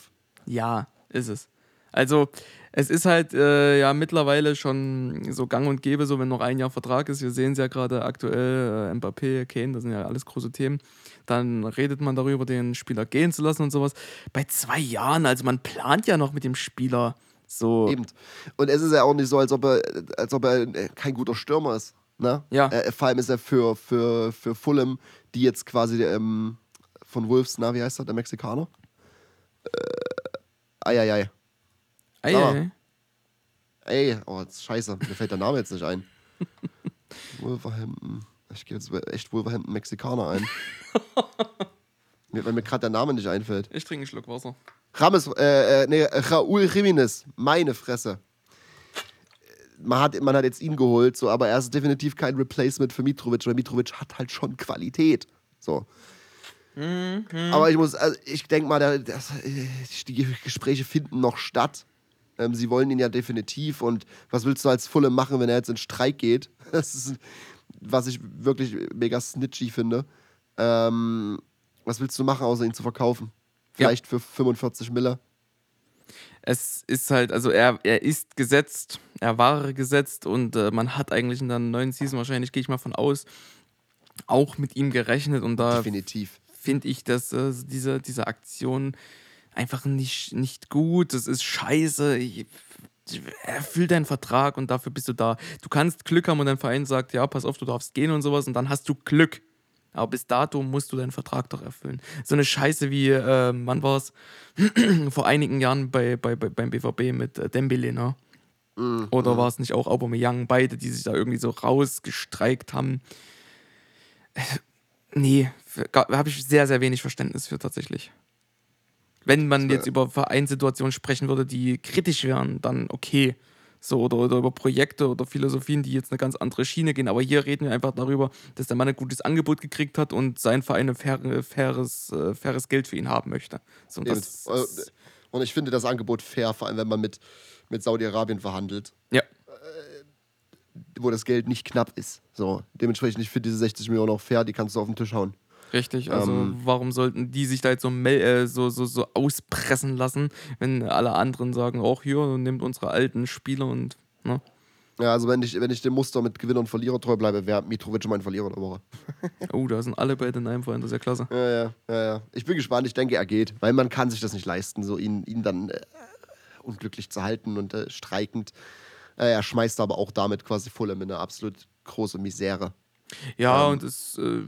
Ja, ist es. Also, es ist halt äh, ja mittlerweile schon so gang und gäbe, so wenn noch ein Jahr Vertrag ist. Wir sehen es ja gerade aktuell, äh, Mbappé, Kane, das sind ja alles große Themen. Dann redet man darüber, den Spieler gehen zu lassen und sowas. Bei zwei Jahren, also man plant ja noch mit dem Spieler so. Eben. Und es ist ja auch nicht so, als ob er, als ob er äh, kein guter Stürmer ist. Ne? Ja. Äh, vor allem ist er für, für, für Fulham, die jetzt quasi ähm, von Wolves, na, wie heißt er, der Mexikaner? Äh, eieiei. Ei, Ah. ei, ei. Ey, oh, jetzt scheiße, mir fällt der Name jetzt nicht ein. Wolverhampton. Ich gehe jetzt echt Wolverhampton Mexikaner ein. Mir- Weil mir gerade der Name nicht einfällt. Ich trinke einen Schluck Wasser. Rames, äh, äh, nee, Raúl Jiménez, meine Fresse. Man hat, man hat jetzt ihn geholt, so, aber er ist definitiv kein Replacement für Mitrovic, weil Mitrovic hat halt schon Qualität. So. Mhm. Aber ich muss, also ich denke mal, das, die Gespräche finden noch statt. Ähm, sie wollen ihn ja definitiv. Und was willst du als Fulle machen, wenn er jetzt in Streik geht? Das ist, was ich wirklich mega snitchy finde. Ähm, was willst du machen, außer ihn zu verkaufen? Vielleicht für 45 Miller. Es ist halt, also er, er ist gesetzt, er war gesetzt und äh, man hat eigentlich in der neuen Season wahrscheinlich, gehe ich mal von aus, auch mit ihm gerechnet und da Definitiv. finde ich, dass äh, diese, diese Aktion einfach nicht, nicht gut, das ist scheiße. Ich, erfüll deinen Vertrag und dafür bist du da. Du kannst Glück haben und dein Verein sagt, ja, pass auf, du darfst gehen und sowas und dann hast du Glück. Aber bis dato musst du deinen Vertrag doch erfüllen. So eine Scheiße wie, äh, wann war es? Vor einigen Jahren bei, bei, bei, beim BVB mit äh, Dembele, ne? Mhm. Oder war es nicht auch Aubameyang, beide, die sich da irgendwie so rausgestreikt haben? Äh, nee, habe ich sehr, sehr wenig Verständnis für tatsächlich. Wenn man jetzt über Vereinssituationen sprechen würde, die kritisch wären, dann okay. So, oder, oder über Projekte oder Philosophien, die jetzt eine ganz andere Schiene gehen. Aber hier reden wir einfach darüber, dass der Mann ein gutes Angebot gekriegt hat und sein Verein ein faire, faires, äh, faires Geld für ihn haben möchte. So, und, das, Eben. und ich finde das Angebot fair, vor allem wenn man mit, mit Saudi-Arabien verhandelt. Ja. Wo das Geld nicht knapp ist. So, dementsprechend, ich finde diese 60 Millionen auch fair, die kannst du auf den Tisch hauen. Richtig, also Ähm. warum sollten die sich da jetzt so, äh, so, so, so auspressen lassen, wenn alle anderen sagen, auch hier, nehmt unsere alten Spieler und, ne? Ja, also wenn ich, wenn ich dem Muster mit Gewinner und Verlierer treu bleibe, wäre Mitrovic mein Verlierer der Woche. Oh, da sind alle bei den Einfallen, das ist ja klasse. Ja, ja, ja, ja. Ich bin gespannt, ich denke, er geht, weil man kann sich das nicht leisten, so ihn, ihn dann äh, unglücklich zu halten und äh, streikend. Äh, er schmeißt aber auch damit quasi Fulham in eine absolut große Misere. Ja, Ähm. und es äh,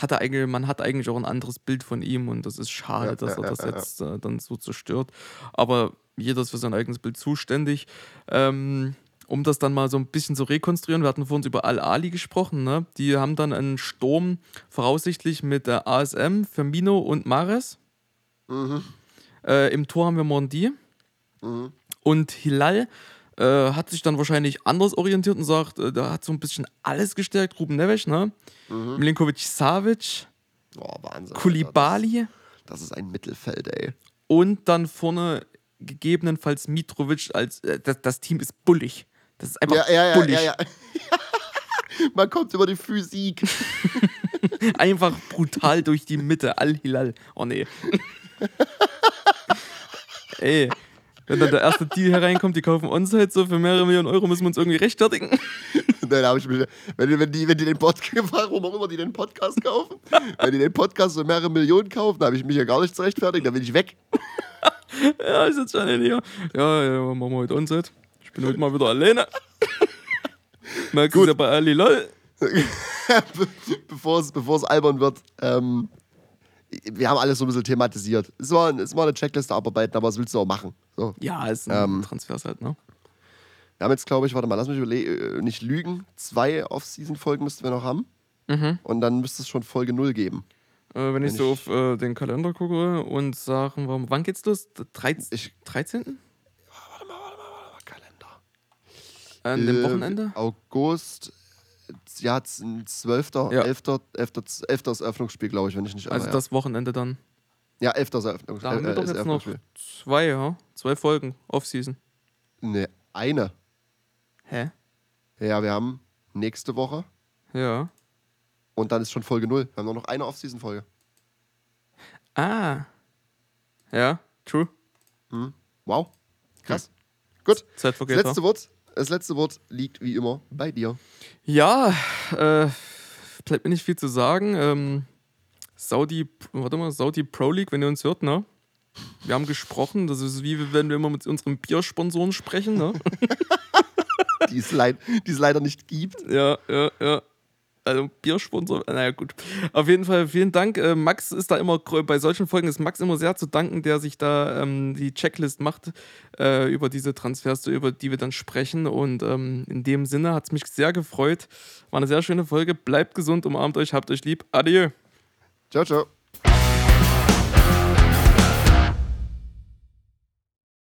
hatte eigentlich, man hat eigentlich auch ein anderes Bild von ihm und das ist schade, Ja, dass er das jetzt äh, dann so zerstört. Aber jeder ist für sein eigenes Bild zuständig. Ähm, um das dann mal so ein bisschen zu rekonstruieren, wir hatten vorhin über Al-Ali gesprochen, ne? Die haben dann einen Sturm voraussichtlich mit der ASM, Firmino und Mares. Mhm. Äh, Im Tor haben wir Mondi. Mhm. Und Hilal äh, hat sich dann wahrscheinlich anders orientiert und sagt, äh, da hat so ein bisschen alles gestärkt. Ruben Neves, ne? Mhm. Milinkovic Savic, Boah, Wahnsinn. Kulibali Das, das ist ein Mittelfeld, ey. und dann vorne gegebenenfalls Mitrovic als äh, das, das Team ist bullig. Das ist einfach Ja, ja, ja, bullig. ja, ja. Man kommt über die Physik. Einfach brutal durch die Mitte. Al-Hilal. Oh nee. Ey, wenn dann der erste Deal hereinkommt, die kaufen Onsite so für mehrere Millionen Euro, müssen wir uns irgendwie rechtfertigen. Nein, da habe ich mich. Wenn, die- wenn, die, wenn die den Podcast, warum auch immer die den Podcast kaufen, wenn die den Podcast für mehrere Millionen kaufen, habe ich mich ja gar nicht zu rechtfertigen, da bin ich weg. Ja, ich sitze schon hier. Ja, ja, machen wir heute Onsite. Ich bin heute mal wieder alleine. Merkst du ja bei Ali LOL. Be- bevor es bevor es albern wird, ähm, wir haben alles so ein bisschen thematisiert. Es war, es war eine Checkliste abarbeiten, aber was willst du auch machen? So. Ja, ist ein Ähm. Transfers halt, ne? Wir haben jetzt, glaube ich, warte mal, lass mich überle- äh, nicht lügen, zwei Off-Season-Folgen müssten wir noch haben. Mhm. Und dann müsste es schon Folge 0 geben. Äh, wenn ich Wenn so ich- auf äh, den Kalender gucke und sagen, warum, wann geht's los? Der 13. Ich- 13. Kalender. An dem Äh, Wochenende? August, ja, z- 12. Ja. 11. 11. 11. das Eröffnungsspiel, glaube ich, wenn ich nicht Also irre, das Wochenende dann. ja. ja, 11. das Eröffnungs Da haben wir äh, doch ist jetzt noch Eröffnungsspiel. zwei, ja. Zwei Folgen Off-Season. Ne, eine. Hä? Ja, wir haben nächste Woche Ja. und dann ist schon Folge 0. Wir haben nur noch eine Off-Season-Folge. Ah. Ja, true. Wow. Krass. Gut. Das Zeitvergeht. letzte Wort. Das letzte Wort liegt wie immer bei dir. Ja, äh, bleibt mir nicht viel zu sagen. Ähm, Saudi, warte mal, Saudi Pro League, wenn ihr uns hört, ne? Wir haben gesprochen, das ist wie wenn wir immer mit unseren Biersponsoren sprechen, ne? Die es, leid, die es leider nicht gibt. ja, ja, ja. Also Biersponsor, naja gut. Auf jeden Fall vielen Dank. Äh, Max ist da immer, bei solchen Folgen ist Max immer sehr zu danken, der sich da ähm, die Checklist macht äh, über diese Transfers, über die wir dann sprechen. Und ähm, in dem Sinne hat es mich sehr gefreut. War eine sehr schöne Folge. Bleibt gesund, umarmt euch, habt euch lieb. Adieu. Ciao, ciao.